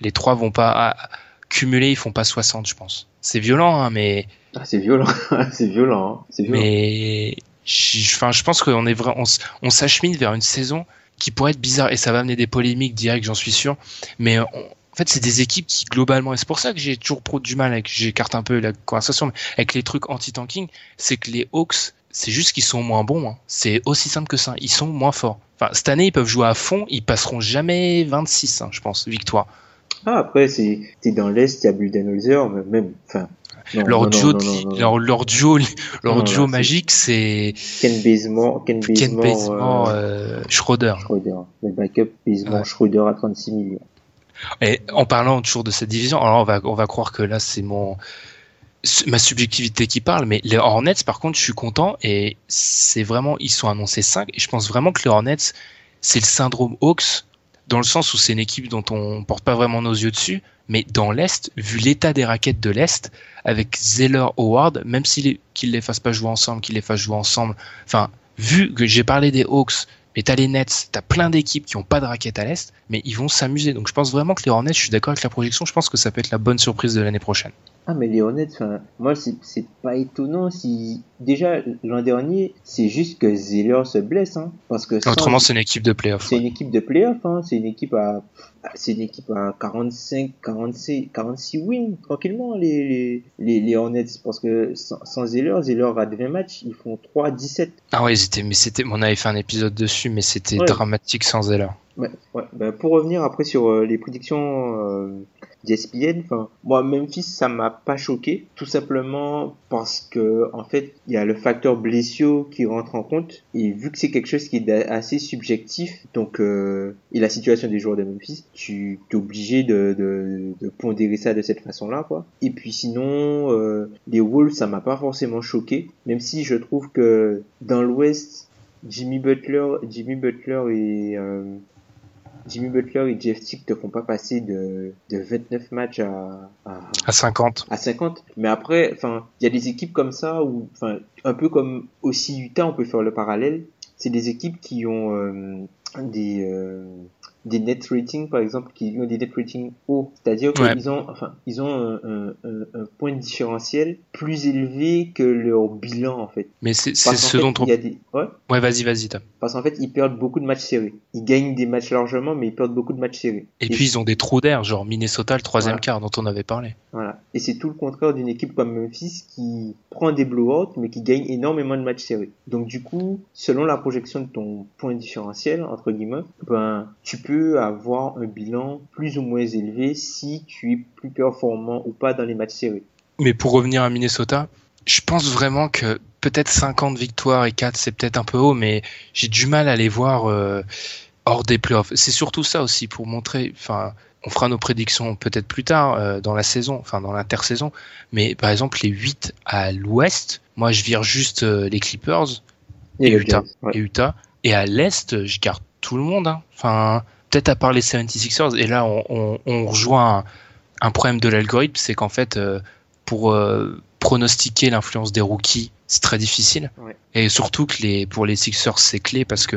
les trois vont pas ah, cumuler, ils font pas 60, je pense. C'est violent, hein, mais ah, c'est violent, c'est violent, hein. c'est violent. Mais je, enfin, je pense qu'on est on, s'achemine vers une saison qui pourrait être bizarre et ça va amener des polémiques directes, j'en suis sûr. Mais en fait, c'est des équipes qui globalement, et c'est pour ça que j'ai toujours pro du mal avec, j'écarte un peu la conversation, mais avec les trucs anti-tanking, c'est que les Hawks, c'est juste qu'ils sont moins bons. Hein. C'est aussi simple que ça. Ils sont moins forts. Enfin, cette année, ils peuvent jouer à fond. Ils passeront jamais 26, hein, je pense, victoire. Ah, après, c'est, t'es dans l'Est, il y a Budenholzer, même, enfin, leur, duo, leur, leur, duo, leur duo magique, c'est Ken Bazemore, Ken Bazemore, euh, euh, Schroeder. Schroeder. Le backup Bazemore, ouais. Schroeder à 36 millions. Et en parlant toujours de cette division, alors on va, on va croire que là c'est mon ma subjectivité qui parle, mais les Hornets, par contre, je suis content et c'est vraiment, ils sont annoncés 5 et je pense vraiment que les Hornets, c'est le syndrome Hawks dans le sens où c'est une équipe dont on porte pas vraiment nos yeux dessus, mais dans l'Est, vu l'état des raquettes de l'Est, avec Zeller Howard, même s'ils qu'ils les fassent pas jouer ensemble, qu'ils les fassent jouer ensemble, enfin, vu que j'ai parlé des Hawks, mais t'as les Nets, t'as plein d'équipes qui ont pas de raquettes à l'Est, mais ils vont s'amuser. Donc je pense vraiment que les Hornets, je suis d'accord avec la projection, je pense que ça peut être la bonne surprise de l'année prochaine. Ah, mais les Hornets, enfin, moi, c'est pas étonnant si. Déjà, l'an dernier, c'est juste que Zeller se blesse, hein. Parce que sans- Autrement, c'est une équipe de playoff. c'est une équipe de playoff, hein. C'est une équipe à, c'est une équipe à 45, 46, 46 wins, tranquillement, les, les, les, les Hornets. Parce que sans, sans Zeller, Zeller a 20 matchs, ils font 3 à 17. Ah ouais, c'était, mais c'était, on avait fait un épisode dessus, mais c'était Ouais. dramatique sans Zeller. Ouais, ouais. Ben, pour revenir après sur euh, les prédictions euh, d'ESPN, enfin, moi Memphis ça m'a pas choqué, tout simplement parce que en fait il y a le facteur blessure qui rentre en compte et vu que c'est quelque chose qui est assez subjectif, donc euh, et la situation des joueurs de Memphis, tu es obligé de, de, de pondérer ça de cette façon-là quoi. Et puis sinon euh, les Wolves ça m'a pas forcément choqué, même si je trouve que dans l'Ouest Jimmy Butler, Jimmy Butler et euh, Jimmy Butler et Jeff Tick te font pas passer de, de 29 matchs à, à, À 50. à 50. Mais après, enfin, il y a des équipes comme ça où, enfin, un peu comme aussi Utah, on peut faire le parallèle. C'est des équipes qui ont euh, des euh, des net ratings par exemple qui ont des net ratings hauts, c'est-à-dire Ouais. qu'ils ont, enfin, ils ont un point de différentiel plus élevé que leur bilan en fait. Mais c'est, ce fait, dont on. y a des, ouais. Ouais, vas-y, vas-y, Tom. Parce qu'en fait, ils perdent beaucoup de matchs serrés. Ils gagnent des matchs largement, mais ils perdent beaucoup de matchs serrés. Et puis ils ont des trous d'air, genre Minnesota, le troisième Voilà. quart dont on avait parlé. Voilà. Et c'est tout le contraire d'une équipe comme Memphis qui prend des blowouts, mais qui gagne énormément de matchs serrés. Donc du coup, selon la projection de ton point différentiel, entre guillemets, ben, tu peux avoir un bilan plus ou moins élevé si tu es plus performant ou pas dans les matchs serrés. Mais pour revenir à Minnesota, je pense vraiment que peut-être 50 victoires et 4, c'est peut-être un peu haut, mais j'ai du mal à les voir euh, hors des playoffs. C'est surtout ça aussi pour montrer, enfin, on fera nos prédictions peut-être plus tard euh, dans la saison, enfin dans l'intersaison, mais par exemple les 8 à l'ouest, moi je vire juste euh, les Clippers et, Utah. Ouais. et Utah. Et à l'est, je garde tout le monde. hein. Enfin, peut-être à part les 76ers. Et là, on, on, on rejoint un, un problème de l'algorithme, c'est qu'en fait, euh, pour pronostiquer l'influence des rookies, c'est très difficile. Ouais. Et surtout que les, pour les Sixers, c'est clé parce que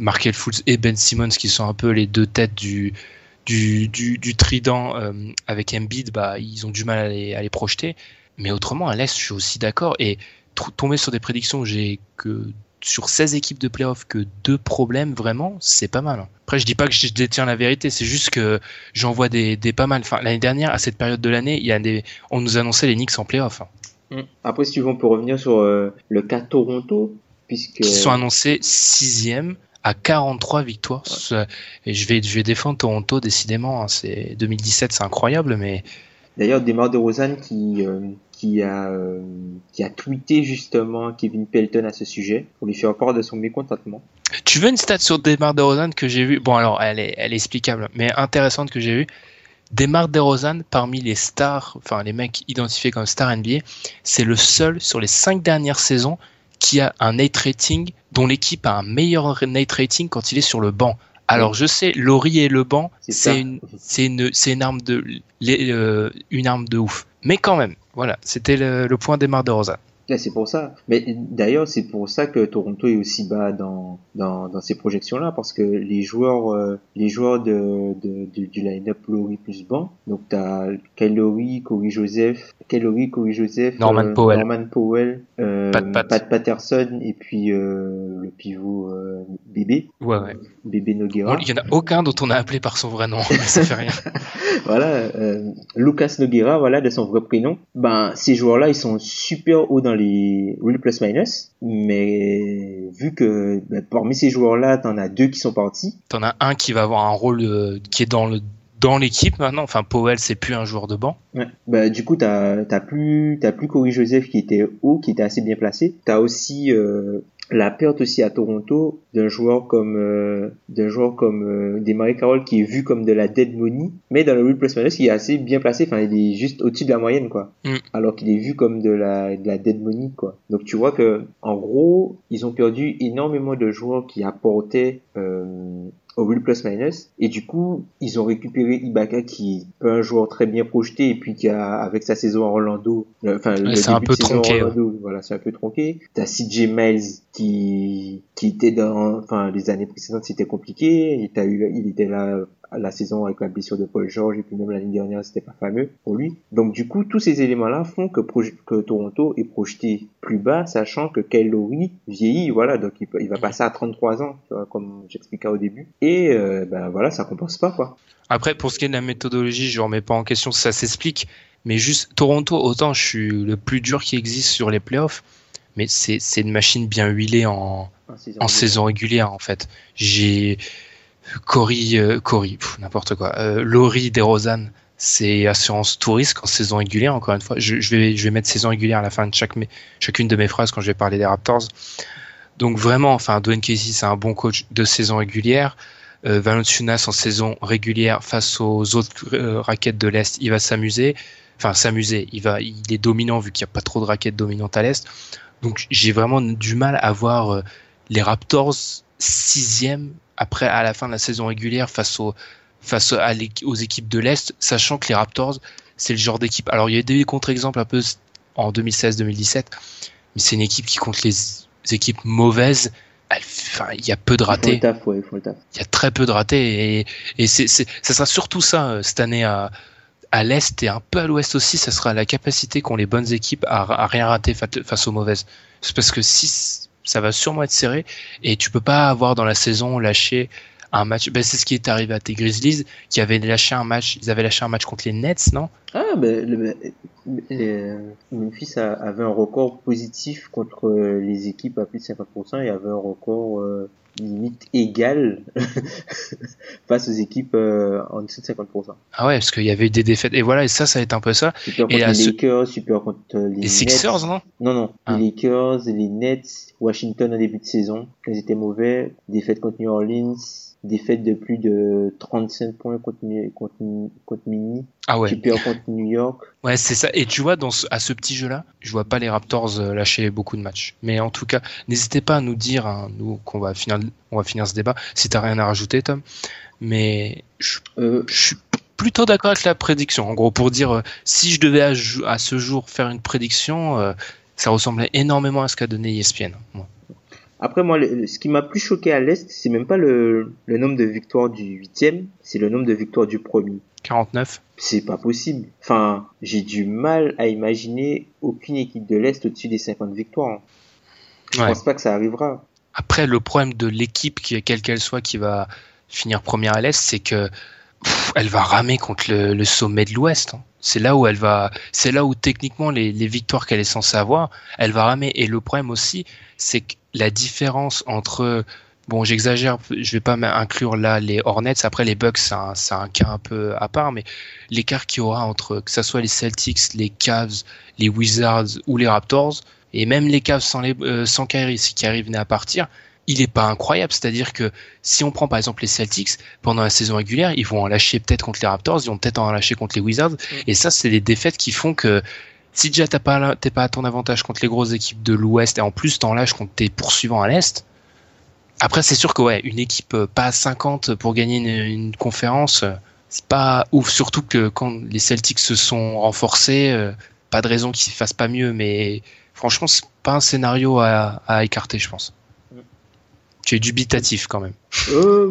Markel Fultz et Ben Simmons, qui sont un peu les deux têtes du, du, du, du trident euh, avec Embiid, bah, ils ont du mal à les, à les projeter. Mais autrement, à l'Est, je suis aussi d'accord. Et tomber sur des prédictions où j'ai que sur 16 équipes de playoff que deux problèmes, vraiment, c'est pas mal. Après, je dis pas que je détiens la vérité, c'est juste que j'en vois des, des pas mal. Enfin, l'année dernière, à cette période de l'année, il y a des, on nous annonçait les Knicks en playoff, hein, Mm. Après, si tu veux, on peut revenir sur euh, le cas Toronto, puisque... qui sont annoncés sixième à 43 victoires. Et je vais, je vais défendre Toronto, décidément. hein, c'est 2017, c'est incroyable, mais D'ailleurs, Demar DeRozan qui euh, qui a euh, qui a tweeté justement Kevin Pelton à ce sujet pour lui faire part de son mécontentement. Tu veux une stat sur Demar DeRozan que j'ai vu Bon, alors, elle est, elle est explicable, mais intéressante que j'ai vue. Demar DeRozan, parmi les stars, enfin les mecs identifiés comme stars NBA, c'est le seul sur les cinq dernières saisons qui a un Nate rating dont l'équipe a un meilleur Nate rating quand il est sur le banc. Alors je sais, Laurie et le banc, C'est une, c'est une, c'est une arme de, les- euh, une arme de ouf. Mais quand même, voilà, c'était le, le point Demar DeRozan. Là, c'est pour ça. Mais d'ailleurs, c'est pour ça que Toronto est aussi bas dans dans, dans ces projections-là, parce que les joueurs euh, les joueurs de, de, de- du line-up Laurie plus banc, donc t'as Kyle Lowry, Corey Joseph, Kyle Lowry, Corey Joseph, Norman Powell. Norman Powell, euh, Pat Pat. Patterson et puis euh, le pivot euh, Bébé, Ouais, ouais. Bébé Noguera. Il y en a aucun dont on a appelé par son vrai nom, mais ça fait rien. voilà, euh, Lucas Noguera, voilà, de son vrai prénom. Ben, ces joueurs-là, ils sont super hauts dans les real plus minus, mais vu que ben, parmi ces joueurs-là, t'en as deux qui sont partis. T'en as un qui va avoir un rôle euh, qui est dans le dans l'équipe maintenant. Enfin, Powell, c'est plus un joueur de banc. Ouais. Ben, du coup, t'as t'as plus t'as plus Corey Joseph qui était haut, qui était assez bien placé. T'as aussi euh, la perte aussi à Toronto d'un joueur comme euh, d'un joueur comme euh, Desmarais Carroll qui est vu comme de la dead money, mais dans le minus, il est assez bien placé. Enfin, il est juste au-dessus de la moyenne, quoi. Mm. alors qu'il est vu comme de la, de la dead money quoi. Donc tu vois que en gros ils ont perdu énormément de joueurs qui apportaient euh, au plus minus. Et du coup ils ont récupéré Ibaka qui est un joueur très bien projeté et puis qui a avec sa saison à Orlando euh, enfin le c'est un début peu de saison à tronqué, Orlando, voilà c'est un peu tronqué. T'as CJ Miles qui qui était dans enfin les années précédentes c'était compliqué. Et t'as eu il était là la saison avec la blessure de Paul George et puis même l'année dernière c'était pas fameux pour lui. Donc du coup tous ces éléments-là font que, que Toronto est projeté plus bas, sachant que Kyle Lowry vieillit, voilà, donc il, il va passer à 33 ans, tu vois, comme j'expliquais au début. Et euh, ben voilà, ça compense pas quoi. Après pour ce qui est de la méthodologie, je remets pas en question, ça s'explique. Mais juste Toronto, autant je suis le plus dur qui existe sur les playoffs, mais c'est une machine bien huilée en, en saison, régulière en fait. J'ai Cory, euh, Cory, n'importe quoi. Euh, Laurie DeRozan, c'est assurance tout risque en saison régulière. Encore une fois, je, vais, mettre saison régulière à la fin de chaque, chacune de mes phrases quand je vais parler des Raptors. Donc vraiment, enfin, Dwayne Casey, c'est un bon coach de saison régulière. Euh, en saison régulière face aux autres euh, raquettes de l'Est, il va s'amuser. Enfin, s'amuser. Il va, il est dominant vu qu'il n'y a pas trop de raquettes dominantes à l'Est. Donc j'ai vraiment du mal à voir les Raptors sixième après à la fin de la saison régulière face aux face aux équipes de l'Est, sachant que les Raptors, c'est le genre d'équipe. Alors, il y a des contre-exemples un peu en 2016-2017, mais c'est une équipe qui compte les équipes mauvaises. Enfin, il y a peu de ratés. Il y a très peu de ratés et, et c'est, ça sera surtout ça euh, cette année à, à l'Est et un peu à l'Ouest aussi. Ça sera la capacité qu'ont les bonnes équipes à, à rien rater face aux mauvaises. C'est parce que si ça va sûrement être serré et tu peux pas avoir dans la saison lâché un match. Ben, c'est ce qui est arrivé à tes Grizzlies qui avaient lâché un match. Ils avaient lâché un match contre les Nets, non? Ah, ben, le, euh, Memphis avait un record positif contre les équipes à plus de 50% et avait un record euh, limite égal face aux équipes euh, en dessous de 50%. Ah ouais, parce qu'il y avait eu des défaites. Et voilà, et ça, ça va être un peu ça. Super contre les Lakers, super contre les, les Sixers, non? Non, non. Ah. Les Lakers, les Nets, Washington au début de saison, quand ils étaient mauvais. Défaite contre New Orleans, défaite de plus de 35 points contre, contre, contre Mini. Ah ouais. Super contre New York. Ouais, c'est ça. Et tu vois, dans ce, à ce petit jeu-là, je vois pas les Raptors euh, lâcher beaucoup de matchs. Mais en tout cas, n'hésitez pas à nous dire, hein, nous, qu'on va finir, on va finir ce débat. Si t'as rien à rajouter, Tom. Mais je, euh... je suis plutôt d'accord avec la prédiction. En gros, pour dire, euh, si je devais à, à, ce jour faire une prédiction, euh, ça ressemblait énormément à ce qu'a donné ESPN. Moi. Après, moi, ce qui m'a plus choqué à l'Est, c'est même pas le, le, nombre de victoires du huitième, c'est le nombre de victoires du premier. 49 C'est pas possible. Enfin, j'ai du mal à imaginer aucune équipe de l'Est au-dessus des 50 victoires. Je ouais. pense pas que ça arrivera. Après, le problème de l'équipe, quelle qu'elle soit, qui va finir première à l'Est, c'est que elle va ramer contre le, sommet de l'Ouest. Hein. C'est là où elle va, c'est là où techniquement les, victoires qu'elle est censée avoir, elle va ramer. Et le problème aussi, c'est que la différence entre Bon, j'exagère, je vais pas inclure là les Hornets. Après, les Bucks, c'est un, cas un peu à part, mais l'écart qu'il y aura entre que ce soit les Celtics, les Cavs, les Wizards ou les Raptors, et même les Cavs sans, les, euh, sans Kyrie, Kyrie venait à partir, il est pas incroyable. C'est-à-dire que si on prend par exemple les Celtics, pendant la saison régulière, ils vont en lâcher peut-être contre les Raptors, ils vont peut-être en lâcher contre les Wizards, mm. et ça, c'est des défaites qui font que si déjà t'es pas, pas à ton avantage contre les grosses équipes de l'Ouest, et en plus t'en lâches contre tes poursuivants à l'Est, après, c'est sûr que ouais, une équipe pas à 50 pour gagner une, une conférence, c'est pas ouf. Surtout que quand les Celtics se sont renforcés, euh, pas de raison qu'ils ne fassent pas mieux. Mais franchement, c'est pas un scénario à, à écarter, je pense. Tu es dubitatif quand même. Euh,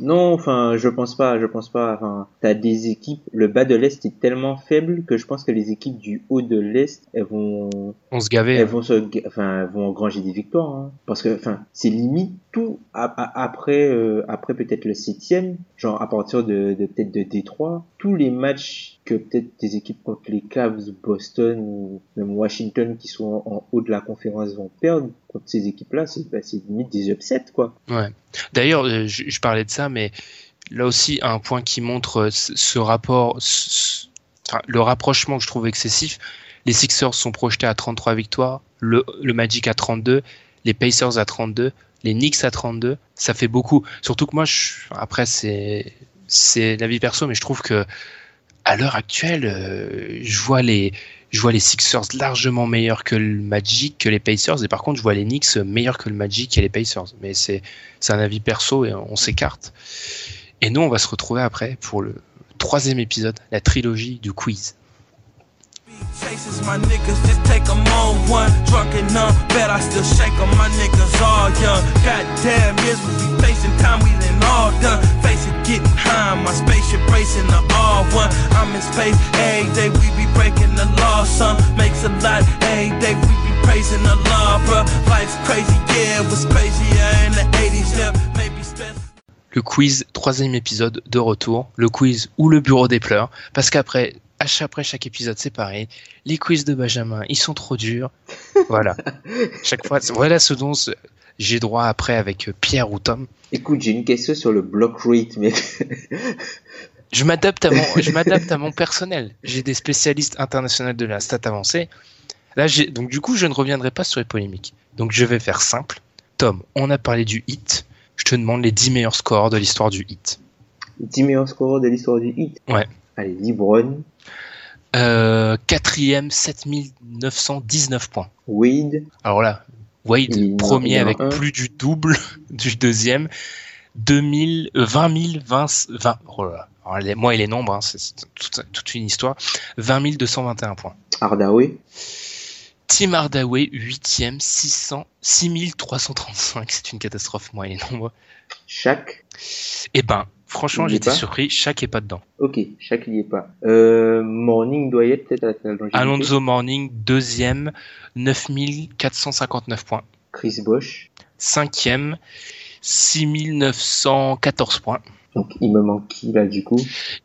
non, enfin, je pense pas, je pense pas. Enfin, t'as des équipes. Le bas de l'est est tellement faible que je pense que les équipes du haut de l'est, elles vont. On se gaver. Elles hein. vont se, enfin, elles vont engranger des victoires. Hein. Parce que, enfin, c'est limite euh, après peut-être le septième, genre à partir de, peut-être de Détroit, tous les matchs que peut-être des équipes contre les Cavs, Boston ou même Washington qui sont en, haut de la conférence vont perdre contre ces équipes-là, c'est bah, limite des upsets quoi. Ouais. D'ailleurs, euh, je, parlais de ça, mais là aussi un point qui montre ce rapport, ce, enfin, le rapprochement que je trouve excessif. Les Sixers sont projetés à 33 victoires, le Magic à 32, les Pacers à 32, les Knicks à 32, ça fait beaucoup. Surtout que moi, après c'est c'est la perso, mais je trouve que à l'heure actuelle, euh, je vois les je vois les Sixers largement meilleurs que le Magic, que les Pacers, et par contre, je vois les Knicks meilleurs que le Magic et les Pacers. Mais c'est c'est un avis perso et on s'écarte. Et nous, on va se retrouver après pour le troisième épisode, la trilogie du quiz. Chases my niggas, just take them on one. Drunk and numb, bet I still shake them. My niggas all young. Goddamn, years we be facing time we done all done. Face it, getting high, pace. Every day we be breaking the law, some makes a lot. Every day we be praising the law, bro. Life's crazy, yeah, it was crazier in the 80s, yeah. Le quiz, troisième épisode de retour. Le quiz ou le bureau des pleurs. Parce qu'après, après chaque épisode, c'est pareil. Les quiz de Benjamin, ils sont trop durs. Voilà. chaque fois, voilà ce dont j'ai droit après avec Pierre ou Tom. Écoute, j'ai une question sur le block rate, mec. Je m'adapte à mon, je m'adapte à mon personnel. J'ai des spécialistes internationaux de la stat avancée. Là, j'ai, donc du coup, je ne reviendrai pas sur les polémiques. Donc je vais faire simple. Tom, on a parlé du hit. Je te demande les 10 meilleurs scores de l'histoire du hit. 10 meilleurs scores de l'histoire du hit. Ouais. Allez, LeBron, Euh, quatrième, 7919 points. Wade, Alors là, Wade, Il premier avec un. plus du double du deuxième. 2000, euh, 20 000, 20, 20 oh là là. Les- moi et les nombres, hein, c'est toute, toute une histoire. 20 221 points. Hardaway, Tim Hardaway, 8ème, 600, 6335. C'est une catastrophe, moi et les nombres. Shaq. Eh ben, franchement, j'étais surpris. Chaque est pas dedans. Ok, Shaq n'y est pas. Euh, Morning doit y être peut-être à la longévité. Alonso Morning, deuxième, 9459 points. Chris Bosh. Cinquième, 6914 points. Donc il me manque qui là du coup?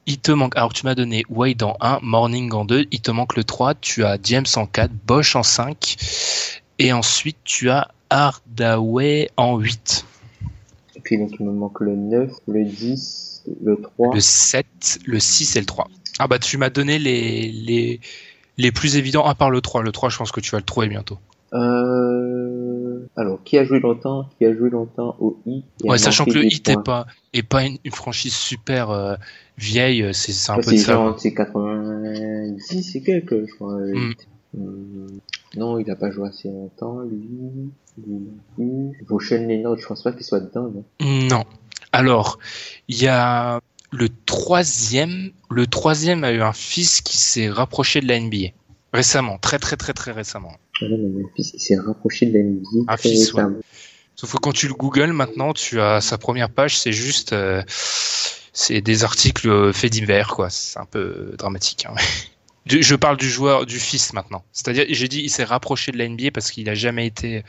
Il te manque, alors tu m'as donné Wade en 1, Morning en 2, il te manque le 3, tu as James en 4, Bosch en 5, et ensuite tu as Hardaway en 8. Puis donc il me manque le 9, le 10, le 3. Le 7, le 6 et le 3. Ah bah tu m'as donné les, les, les plus évidents, à part le 3. Le 3, je pense que tu vas le trouver bientôt. Euh... Alors qui a joué longtemps Qui a joué longtemps au I? Ouais, sachant que le des hit est points pas, est pas une, une franchise super euh, vieille, euh, c'est un peu ça. c'est 90 et quelques, je crois. Mm. Hum, Non, il a pas joué assez longtemps, lui. Vauchen Leonard, je pense pas qu'il soit dedans, non. Non. Alors, il y a le troisième. Le troisième a eu un fils qui s'est rapproché de la NBA récemment, très très très très récemment. Ah non, mais Memphis, il s'est rapproché de la NBA. Un fils, ouais. Sauf que quand tu le googles maintenant, tu as sa première page, c'est juste, euh, c'est des articles faits divers, quoi. C'est un peu dramatique. hein. Du- Je parle du joueur, du fils maintenant. C'est-à-dire, j'ai dit, il s'est rapproché de la NBA parce qu'il a jamais été.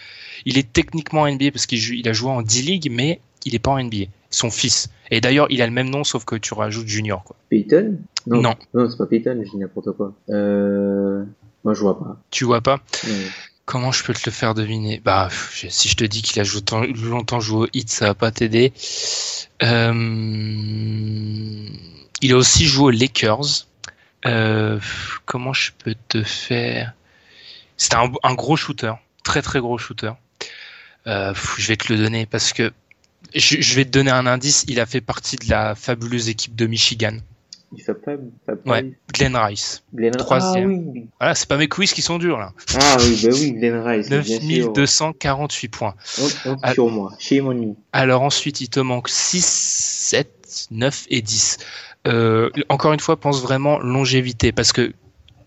Il est techniquement NBA parce qu'il a joué en D-League, mais il est pas en NBA. Son fils. Et d'ailleurs, il a le même nom, sauf que tu rajoutes Junior, quoi. Peyton? Non. Non, c'est pas Peyton, je dis n'importe quoi. Euh... Moi, je vois pas. Tu vois pas? Comment je peux te le faire deviner? Bah, si je te dis qu'il a joué tant- longtemps joué au hit, ça va pas t'aider. Euh, il a aussi joué aux Lakers. Euh, comment je peux te faire? C'était un, un gros shooter, très très gros shooter. Euh, je vais te le donner parce que je, je vais te donner un indice. Il a fait partie de la fabuleuse équipe de Michigan. Il pas Ouais, Glenn Rice. Glenn... troisième. Ah oui. Voilà, c'est pas mes quiz qui sont durs là. Ah oui, bah oui, Glenn Rice. bien sûr. 9248 points. Ah. sur moi. Chez mon. Alors ensuite, il te manque 6, 7, 9 et 10. Euh, encore une fois, pense vraiment longévité, parce que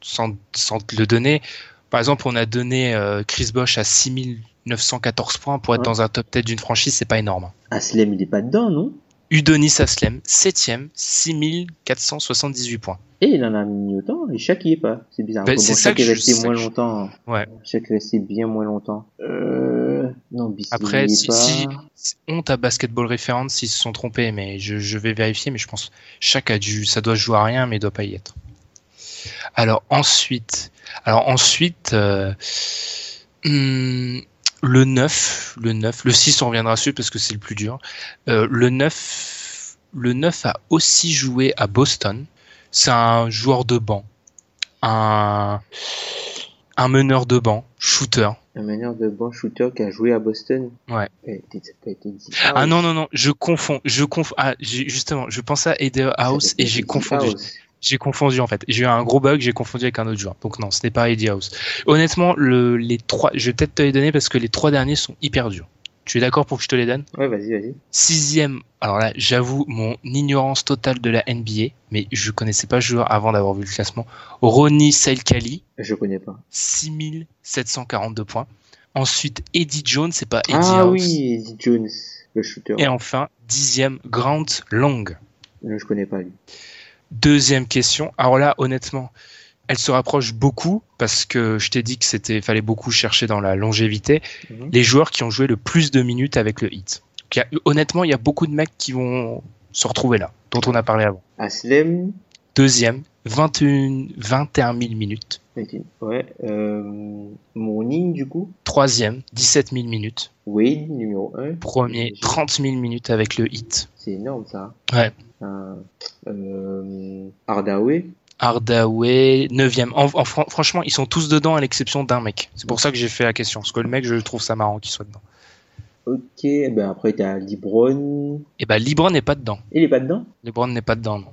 sans, sans te le donner, par exemple, on a donné euh, Chris Bosch à 6914 points pour être Ouais. dans un top 10 d'une franchise, c'est pas énorme. Aslem, il est pas dedans, non? Udonis Aslem, 7ème, 6478 points. Et il en a mis autant, et chaque y est pas. C'est bizarre. Ben, Bon, c'est bon, ça chaque que est resté moins je- longtemps. Ouais. Chaque est resté bien moins longtemps. Euh... Non, Bisley Après, si, pas. si, si- honte à Basketball Reference s'ils se sont trompés, mais je, je vais vérifier, mais je pense chaque a dû, ça doit jouer à rien, mais il doit pas y être. Alors ensuite, alors ensuite, euh, hum, le 9, le 9, le 6 on reviendra dessus parce que c'est le plus dur. Euh, le 9, le 9 a aussi joué à Boston. C'est un joueur de banc, un, un meneur de banc, shooter. Un meneur de bon shooter qui a joué à Boston. Ouais. Ah non non non, je confonds, je confonds. Ah, justement, je pensais à Eddie House et j'ai confondu. J'ai confondu en fait. J'ai eu un gros bug, j'ai confondu avec un autre joueur. Donc non, ce n'est pas Eddie House. Honnêtement, le, les trois, je vais peut-être te les donner parce que les trois derniers sont hyper durs. Tu es d'accord pour que je te les donne? Ouais, vas-y, vas-y. Sixième. Alors là, j'avoue mon ignorance totale de la NBA, mais je connaissais pas le joueur avant d'avoir vu le classement. Ronnie Selkali, Je connais pas. 6742 points. Ensuite, Eddie Jones, c'est pas Eddie ah House. oui, Eddie Jones, le shooter. Et enfin, dixième, Grant Long. Je connais pas lui. Deuxième question. Alors là, honnêtement, elle se rapproche beaucoup parce que je t'ai dit que c'était fallait beaucoup chercher dans la longévité Mhm. les joueurs qui ont joué le plus de minutes avec le hit. Il a- honnêtement, il y a beaucoup de mecs qui vont se retrouver là, dont on a parlé avant. Aslem, Deuxième, 21, 21 000 minutes. ouais, euh, Morning, du coup, Troisième, 17 000 minutes. Wade, numéro 1. Premier, 30 000 minutes avec le hit. C'est énorme, ça. Ouais. Euh, Hardaway, Hardaway, neuvième. En, en fran- franchement, ils sont tous dedans à l'exception d'un mec. C'est pour ça que j'ai fait la question. Parce que le mec, je trouve ça marrant qu'il soit dedans. ok, ben après t'as LeBron, Et bah, Libran n'est pas dedans. il est pas dedans? Libran n'est pas dedans, non.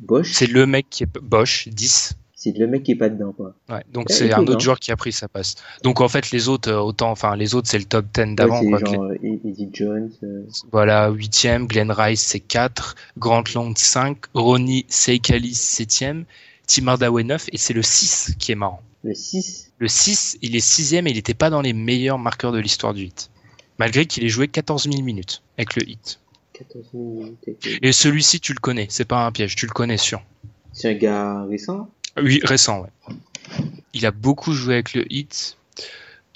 Bosch, C'est le mec qui est Bosch, 10. C'est le mec qui est pas dedans, quoi. Ouais, donc Ouais, c'est un autre joueur qui a pris sa passe. Donc en fait, les autres, euh, autant, enfin, les autres, c'est le top 10 Ouais, d'avant. c'est quoi. euh, Eddie Jones, euh, Voilà, huitième, Glenn Rice, c'est 4, Grant Long, 5, Ronnie Seikalis, 7ème, Tim Hardaway, 9, et c'est le 6 qui est marrant. le 6. Le 6, il est sixième et il n'était pas dans les meilleurs marqueurs de l'histoire du hit. Malgré qu'il ait joué 14 000 minutes avec le hit. 14 minutes. ok. Et celui-ci, tu le connais, c'est pas un piège, tu le connais sûr. C'est un gars récent? Oui, récent, ouais. Il a beaucoup joué avec le hit.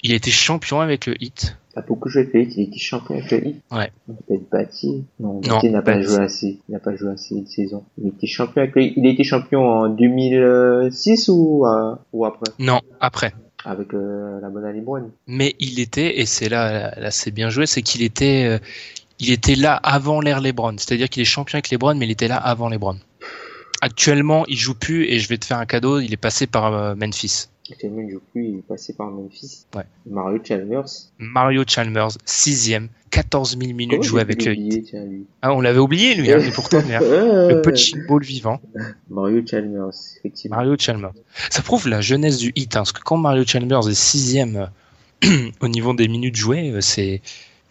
Il a été champion avec le hit. T'as beaucoup joué avec le Heat, il était champion avec le Heat. Ouais. Peut-être Bati. Non, Bati n'a pas joué assez. Il n'a pas joué assez de saison. Il était champion avec le. Il a été champion en 2006 ou, euh, ou après? Non, après. Avec euh, la bonne Brown. Mais il était, et c'est là, là c'est bien joué, c'est qu'il était, euh, il était là avant l'ère LeBron. C'est-à-dire qu'il est champion avec LeBron, mais il était là avant LeBron. Actuellement, il joue plus, et je vais te faire un cadeau, il est passé par euh, Memphis. Actuellement, il joue plus, il est passé par Memphis. Ouais. Mario Chalmers. Mario Chalmers, sixième, 14 000 minutes jouées avec tiens, lui? Ah, on l'avait oublié, lui, hein, et pourtant. Euh, le petit ball vivant, Mario Chalmers, effectivement. Mario Chalmers. Ça prouve la jeunesse du hit, hein, parce que quand Mario Chalmers est sixième au niveau des minutes jouées, euh, c'est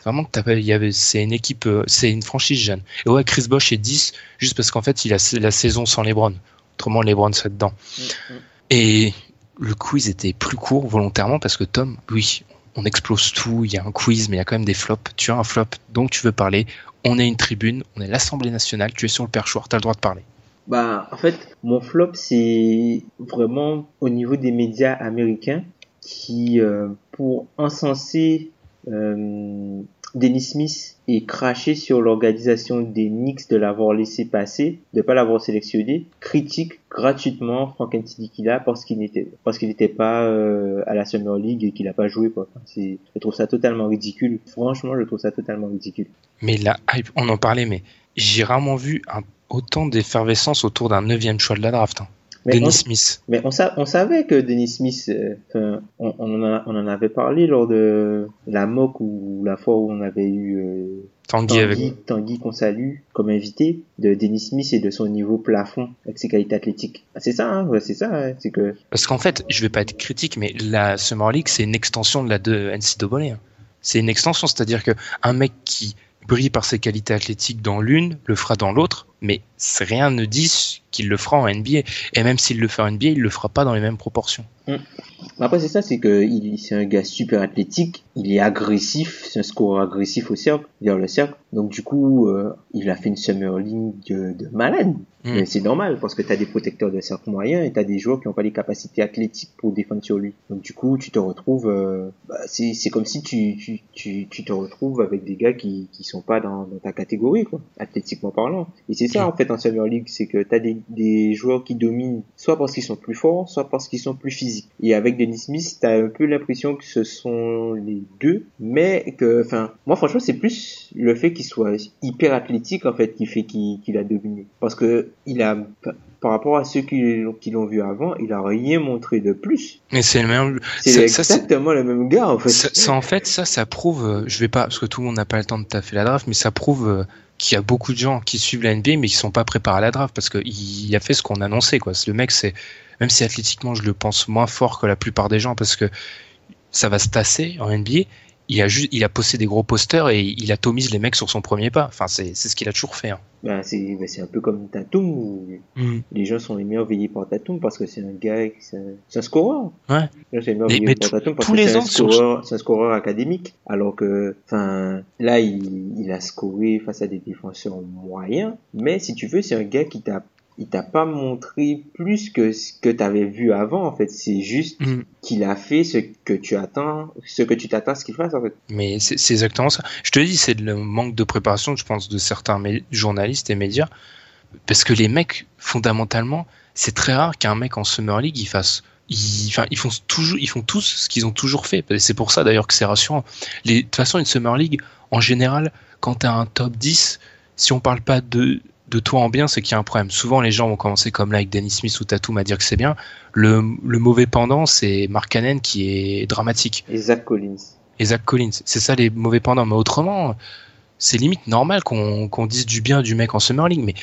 vraiment que t'as pas- il y avait, c'est une équipe, euh, c'est une franchise jeune. Et ouais, Chris Bosh est 10, juste parce qu'en fait, il a la saison sans LeBron. Autrement, LeBron serait dedans. Mm, Et le quiz était plus court volontairement parce que Tom, oui, on explose tout, il y a un quiz, mais il y a quand même des flops. Tu as un flop, donc tu veux parler. On est une tribune, on est l'Assemblée nationale, tu es sur le perchoir, tu as le droit de parler. Bah, en fait, mon flop, c'est vraiment au niveau des médias américains qui, euh, pour encenser euh, Dennis Smith et cracher sur l'organisation des Knicks de l'avoir laissé passer, de pas l'avoir sélectionné, critiquent gratuitement Frank Ntilikina parce qu'il n'était parce qu'il n'était pas euh, à la Summer League et qu'il a pas joué c'est je trouve ça totalement ridicule. Franchement, je trouve ça totalement ridicule. Mais la hype, on en parlait, mais j'ai rarement vu autant d'effervescence autour d'un neuvième choix de la draft. hein. Mais Denis on- Smith. Mais on, sa- on savait que Dennis Smith, euh, on, on, en a- on en avait parlé lors de la mock ou la fois où on avait eu euh, Tanguy avec. Tanguy, qu'on salue comme invité de Dennis Smith et de son niveau plafond avec ses qualités athlétiques. Ah, c'est ça, hein, ouais, c'est ça, hein, c'est que Parce qu'en fait, je vais pas être critique, mais la Summer League, c'est une extension de la de NCAA. hein. C'est une extension, c'est-à-dire que un mec qui brille par ses qualités athlétiques dans l'une, le fera dans l'autre, mais rien ne dit qu'il le fera en NBA. Et même s'il le fait en NBA, il le fera pas dans les mêmes proportions. Après, c'est ça, c'est que c'est un gars super athlétique, il est agressif, c'est un scoreur agressif au cercle, vers le cercle. Donc, du coup, euh, il a fait une summer league de malade. Mm. Mais c'est normal, parce que t'as des protecteurs de cercle moyen et t'as des joueurs qui n'ont pas les capacités athlétiques pour défendre sur lui. Donc, du coup, tu te retrouves, euh, bah, c'est, comme si tu, tu, tu, tu te retrouves avec des gars qui, qui sont pas dans, dans ta catégorie, quoi, athlétiquement parlant. Et c'est ça, en fait, en summer league, c'est que t'as des, des joueurs qui dominent, soit parce qu'ils sont plus forts, soit parce qu'ils sont plus physiques. Et avec Dennis Smith, t'as un peu l'impression que ce sont les deux, mais que, enfin, moi franchement, c'est plus le fait qu'il soit hyper athlétique en fait qui fait qu'il qu'il a dominé. Parce que il a, par rapport à ceux qui, l'ont- qui l'ont vu avant, il a rien montré de plus. Mais c'est le même. C'est ça, exactement le même gars en fait. Ça, ça, en fait, ça, ça prouve. Je vais pas, parce que tout le monde n'a pas le temps de taffer la draft, mais ça prouve euh, qu'il y a beaucoup de gens qui suivent la NBA mais qui sont pas préparés à la draft parce qu'il il a fait ce qu'on annonçait quoi. Le mec, c'est même si athlétiquement je le pense moins fort que la plupart des gens parce que ça va se tasser en NBA. Il a juste, il a posté des gros posters et il atomise les mecs sur son premier pas. Enfin, c'est c'est ce qu'il a toujours fait. hein. Ben, c'est ben, c'est un peu comme Tatum où les gens sont émerveillés par Tatum parce que c'est un gars, c'est un, scoreur. Ouais. Les gens sont émerveillés mais par Tatum parce tous que les c'est un c'est un scoreur académique. Alors que, enfin, là, il, il a scoré face à des défenseurs moyens. Mais si tu veux, c'est un gars qui t'a il t'a pas montré plus que ce que tu avais vu avant en fait. C'est juste Mm. qu'il a fait ce que tu attends, ce que tu t'attends ce qu'il fasse en fait. Mais c'est exactement ça. Je te dis, c'est le manque de préparation, je pense, de certains journalistes et médias. Parce que les mecs, fondamentalement, c'est très rare qu'un mec en Summer League, il fasse. Ils, enfin, ils font toujours, ils font tous ce qu'ils ont toujours fait. C'est pour ça d'ailleurs que c'est rassurant. Les, de toute façon, une Summer League, en général, quand tu as un top 10, si on parle pas de, de toi en bien, c'est qu'il y a un problème. Souvent, les gens vont commencer comme là avec Dennis Smith ou Tatum à dire que c'est bien. Le, le mauvais pendant, c'est Mark Cannon qui est dramatique Et Zach Collins. et Zach Collins. C'est ça les mauvais pendants. Mais autrement, c'est limite normal qu'on dise du bien du mec en Summer League. Mais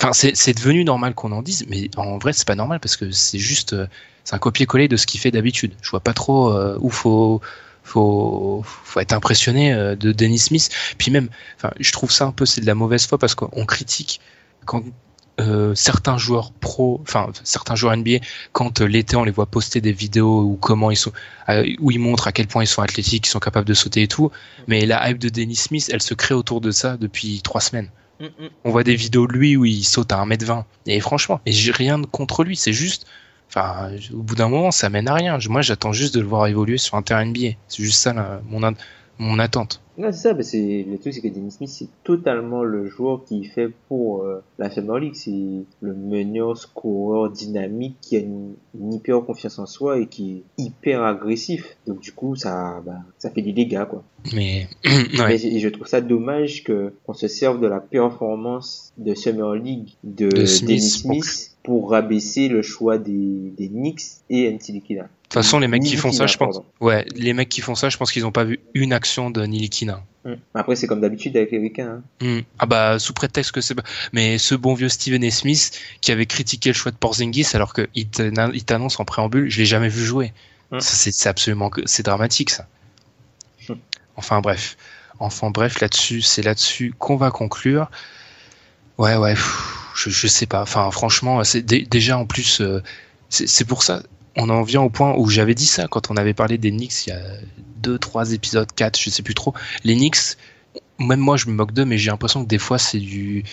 enfin, c'est c'est devenu normal qu'on en dise. Mais en vrai, c'est pas normal parce que c'est juste, euh, c'est un copier-coller de ce qu'il fait d'habitude. Je vois pas trop euh, où faut faut faut être impressionné euh, de Dennis Smith. Puis même, enfin, je trouve ça un peu c'est de la mauvaise foi parce qu'on critique quand euh, certains joueurs pro, enfin certains joueurs NBA, quand euh, l'été on les voit poster des vidéos ou comment ils sont, euh, où ils montrent à quel point ils sont athlétiques, ils sont capables de sauter et tout. Mais la hype de Dennis Smith, elle se crée autour de ça depuis trois semaines. On voit des vidéos de lui où il saute à 1m20. Et franchement, et j'ai rien contre lui, c'est juste, enfin, au bout d'un moment, ça mène à rien. Moi, j'attends juste de le voir évoluer sur un terrain NBA. C'est juste ça, là, mon, mon attente. Ouais, c'est ça, bah, c'est, le truc, c'est que Dennis Smith, c'est totalement le joueur qui fait pour euh, la Summer League. C'est le meneur, scoreur, dynamique, qui a une, une hyper confiance en soi et qui est hyper agressif. Donc, du coup, ça, bah, ça fait des dégâts, quoi. Mais, ouais, et je trouve ça dommage que qu'on se serve de la performance de Summer League de, De Smith Dennis Smith pour rabaisser le choix des, des Knicks et Ntilikina. De toute façon, les mecs qui font ça, je pense, pardon. ouais, les mecs qui font ça, je pense qu'ils ont pas vu une action de Nilikina. Mm. Après, c'est comme d'habitude avec les Ricains. Hein. Hmm. Ah bah sous prétexte que c'est mais ce bon vieux Steven A. Smith qui avait critiqué le choix de Porzingis alors que il t'ann- il t'annonce en préambule je l'ai jamais vu jouer Hmm. C'est absolument c'est dramatique ça Hmm. enfin bref enfin bref là-dessus c'est là-dessus qu'on va conclure ouais ouais pff, je, je sais pas enfin franchement c'est dé- déjà en plus euh, c'est pour ça on en vient au point où j'avais dit ça quand on avait parlé des Knicks il y a deux trois épisodes quatre je sais plus trop les Knicks même moi je me moque d'eux mais j'ai l'impression que des fois c'est du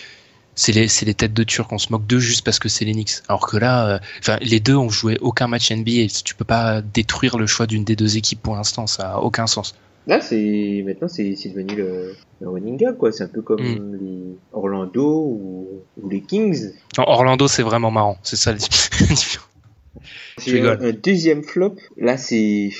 c'est les, les têtes de turc on se moque d'eux juste parce que c'est les Knicks alors que là euh, les deux ont joué aucun match NBA tu peux pas détruire le choix d'une des deux équipes pour l'instant ça a aucun sens Là, c'est maintenant, c'est devenu le, le running gag, quoi. C'est un peu comme Mm. les Orlando ou, ou les Kings. Orlando c'est vraiment marrant c'est ça la différence. Un, un deuxième flop. Là, c'est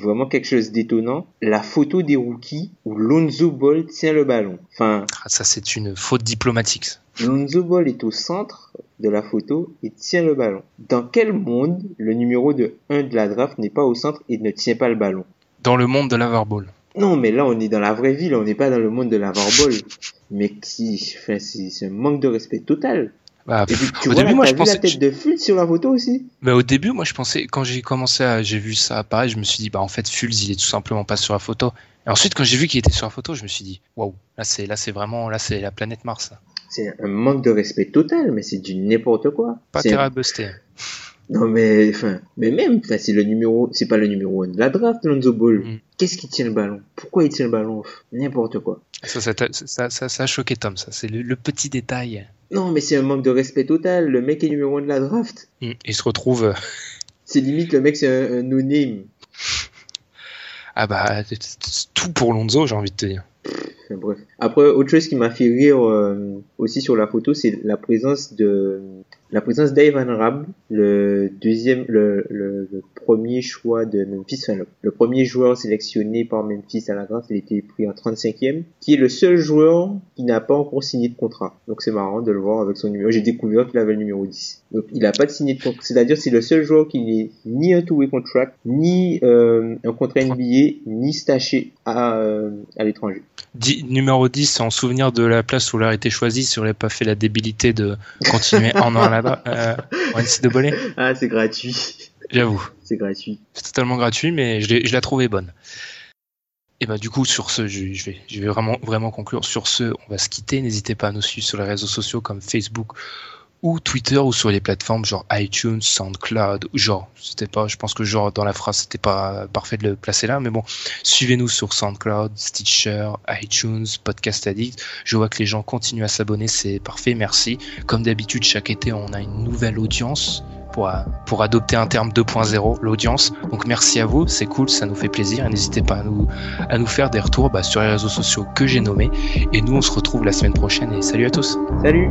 vraiment quelque chose d'étonnant. La photo des rookies où Lonzo Ball tient le ballon. Enfin, Ah, ça c'est une faute diplomatique. Lonzo Ball est au centre de la photo et tient le ballon. Dans quel monde le numéro de 1 de la draft n'est pas au centre et ne tient pas le ballon? Dans le monde de l'Averball Non, mais là, on est dans la vraie vie, là, on n'est pas dans le monde de la ball. Mais qui, enfin, c'est un manque de respect total. Bah, Et puis, pff, tu au vois, début là, moi je vu pensais la tête de Fultz sur la photo aussi? Mais au début, moi, je pensais, quand j'ai commencé à, j'ai vu ça apparaître, je me suis dit, bah, en fait, Fulz, il est tout simplement pas sur la photo. Et ensuite, quand j'ai vu qu'il était sur la photo, je me suis dit, waouh, là, c'est, là, c'est vraiment, là, c'est la planète Mars. C'est un manque de respect total, mais c'est du n'importe quoi. Pas à buster. Non, mais, enfin, mais même, c'est le numéro, c'est pas le numéro 1 de la draft, Lonzo Ball. Mm. Qu'est-ce qui tient le ballon? Pourquoi il tient le ballon N'importe quoi? Ça, ça, ça, ça, ça a choqué Tom, ça. C'est le, le petit détail. Non, mais c'est un manque de respect total. Le mec est numéro 1 de la draft. Mm. Il se retrouve, euh, C'est limite, le mec, c'est un, un no-name. ah bah, c'est- tout pour Lonzo, j'ai envie de te dire. Bref. Après, autre chose qui m'a fait rire euh, aussi sur la photo, c'est la présence de la présence d'Ivan Rab, le deuxième, le, le, premier choix de Memphis, enfin, le, le premier joueur sélectionné par Memphis à la draft, il a été pris en 35e, qui est le seul joueur qui n'a pas encore signé de contrat. Donc c'est marrant de le voir avec son numéro. J'ai découvert qu'il avait le numéro 10. Donc il n'a pas de signé de contrat. C'est-à-dire c'est le seul joueur qui n'est ni un two-way contract, ni euh, un contrat NBA, ni staché à, euh, à l'étranger. Numéro 10, en souvenir de la place où il a été choisi, si on n'avait pas fait la débilité de continuer en an là-bas, euh, en NCAA, Ah, c'est gratuit. j'avoue. C'est gratuit. C'est totalement gratuit, mais je l'ai, je l'ai trouvé bonne. Et bah du coup sur ce, je, je vais, je vais vraiment vraiment conclure. Sur ce, on va se quitter. N'hésitez pas à nous suivre sur les réseaux sociaux comme Facebook ou Twitter ou sur les plateformes genre iTunes, SoundCloud, genre, c'était pas, je pense que genre dans la phrase c'était pas parfait de le placer là, mais bon, suivez-nous sur SoundCloud, Stitcher, iTunes, Podcast Addict. Je vois que les gens continuent à s'abonner, c'est parfait, merci. Comme d'habitude, chaque été on a une nouvelle audience. Pour, pour, adopter un terme 2.0, l'audience. Donc merci à vous, c'est cool, ça nous fait plaisir. N'hésitez pas à nous, à nous faire des retours bah, sur les réseaux sociaux que j'ai nommés. Et nous, on se retrouve la semaine prochaine et salut à tous. Salut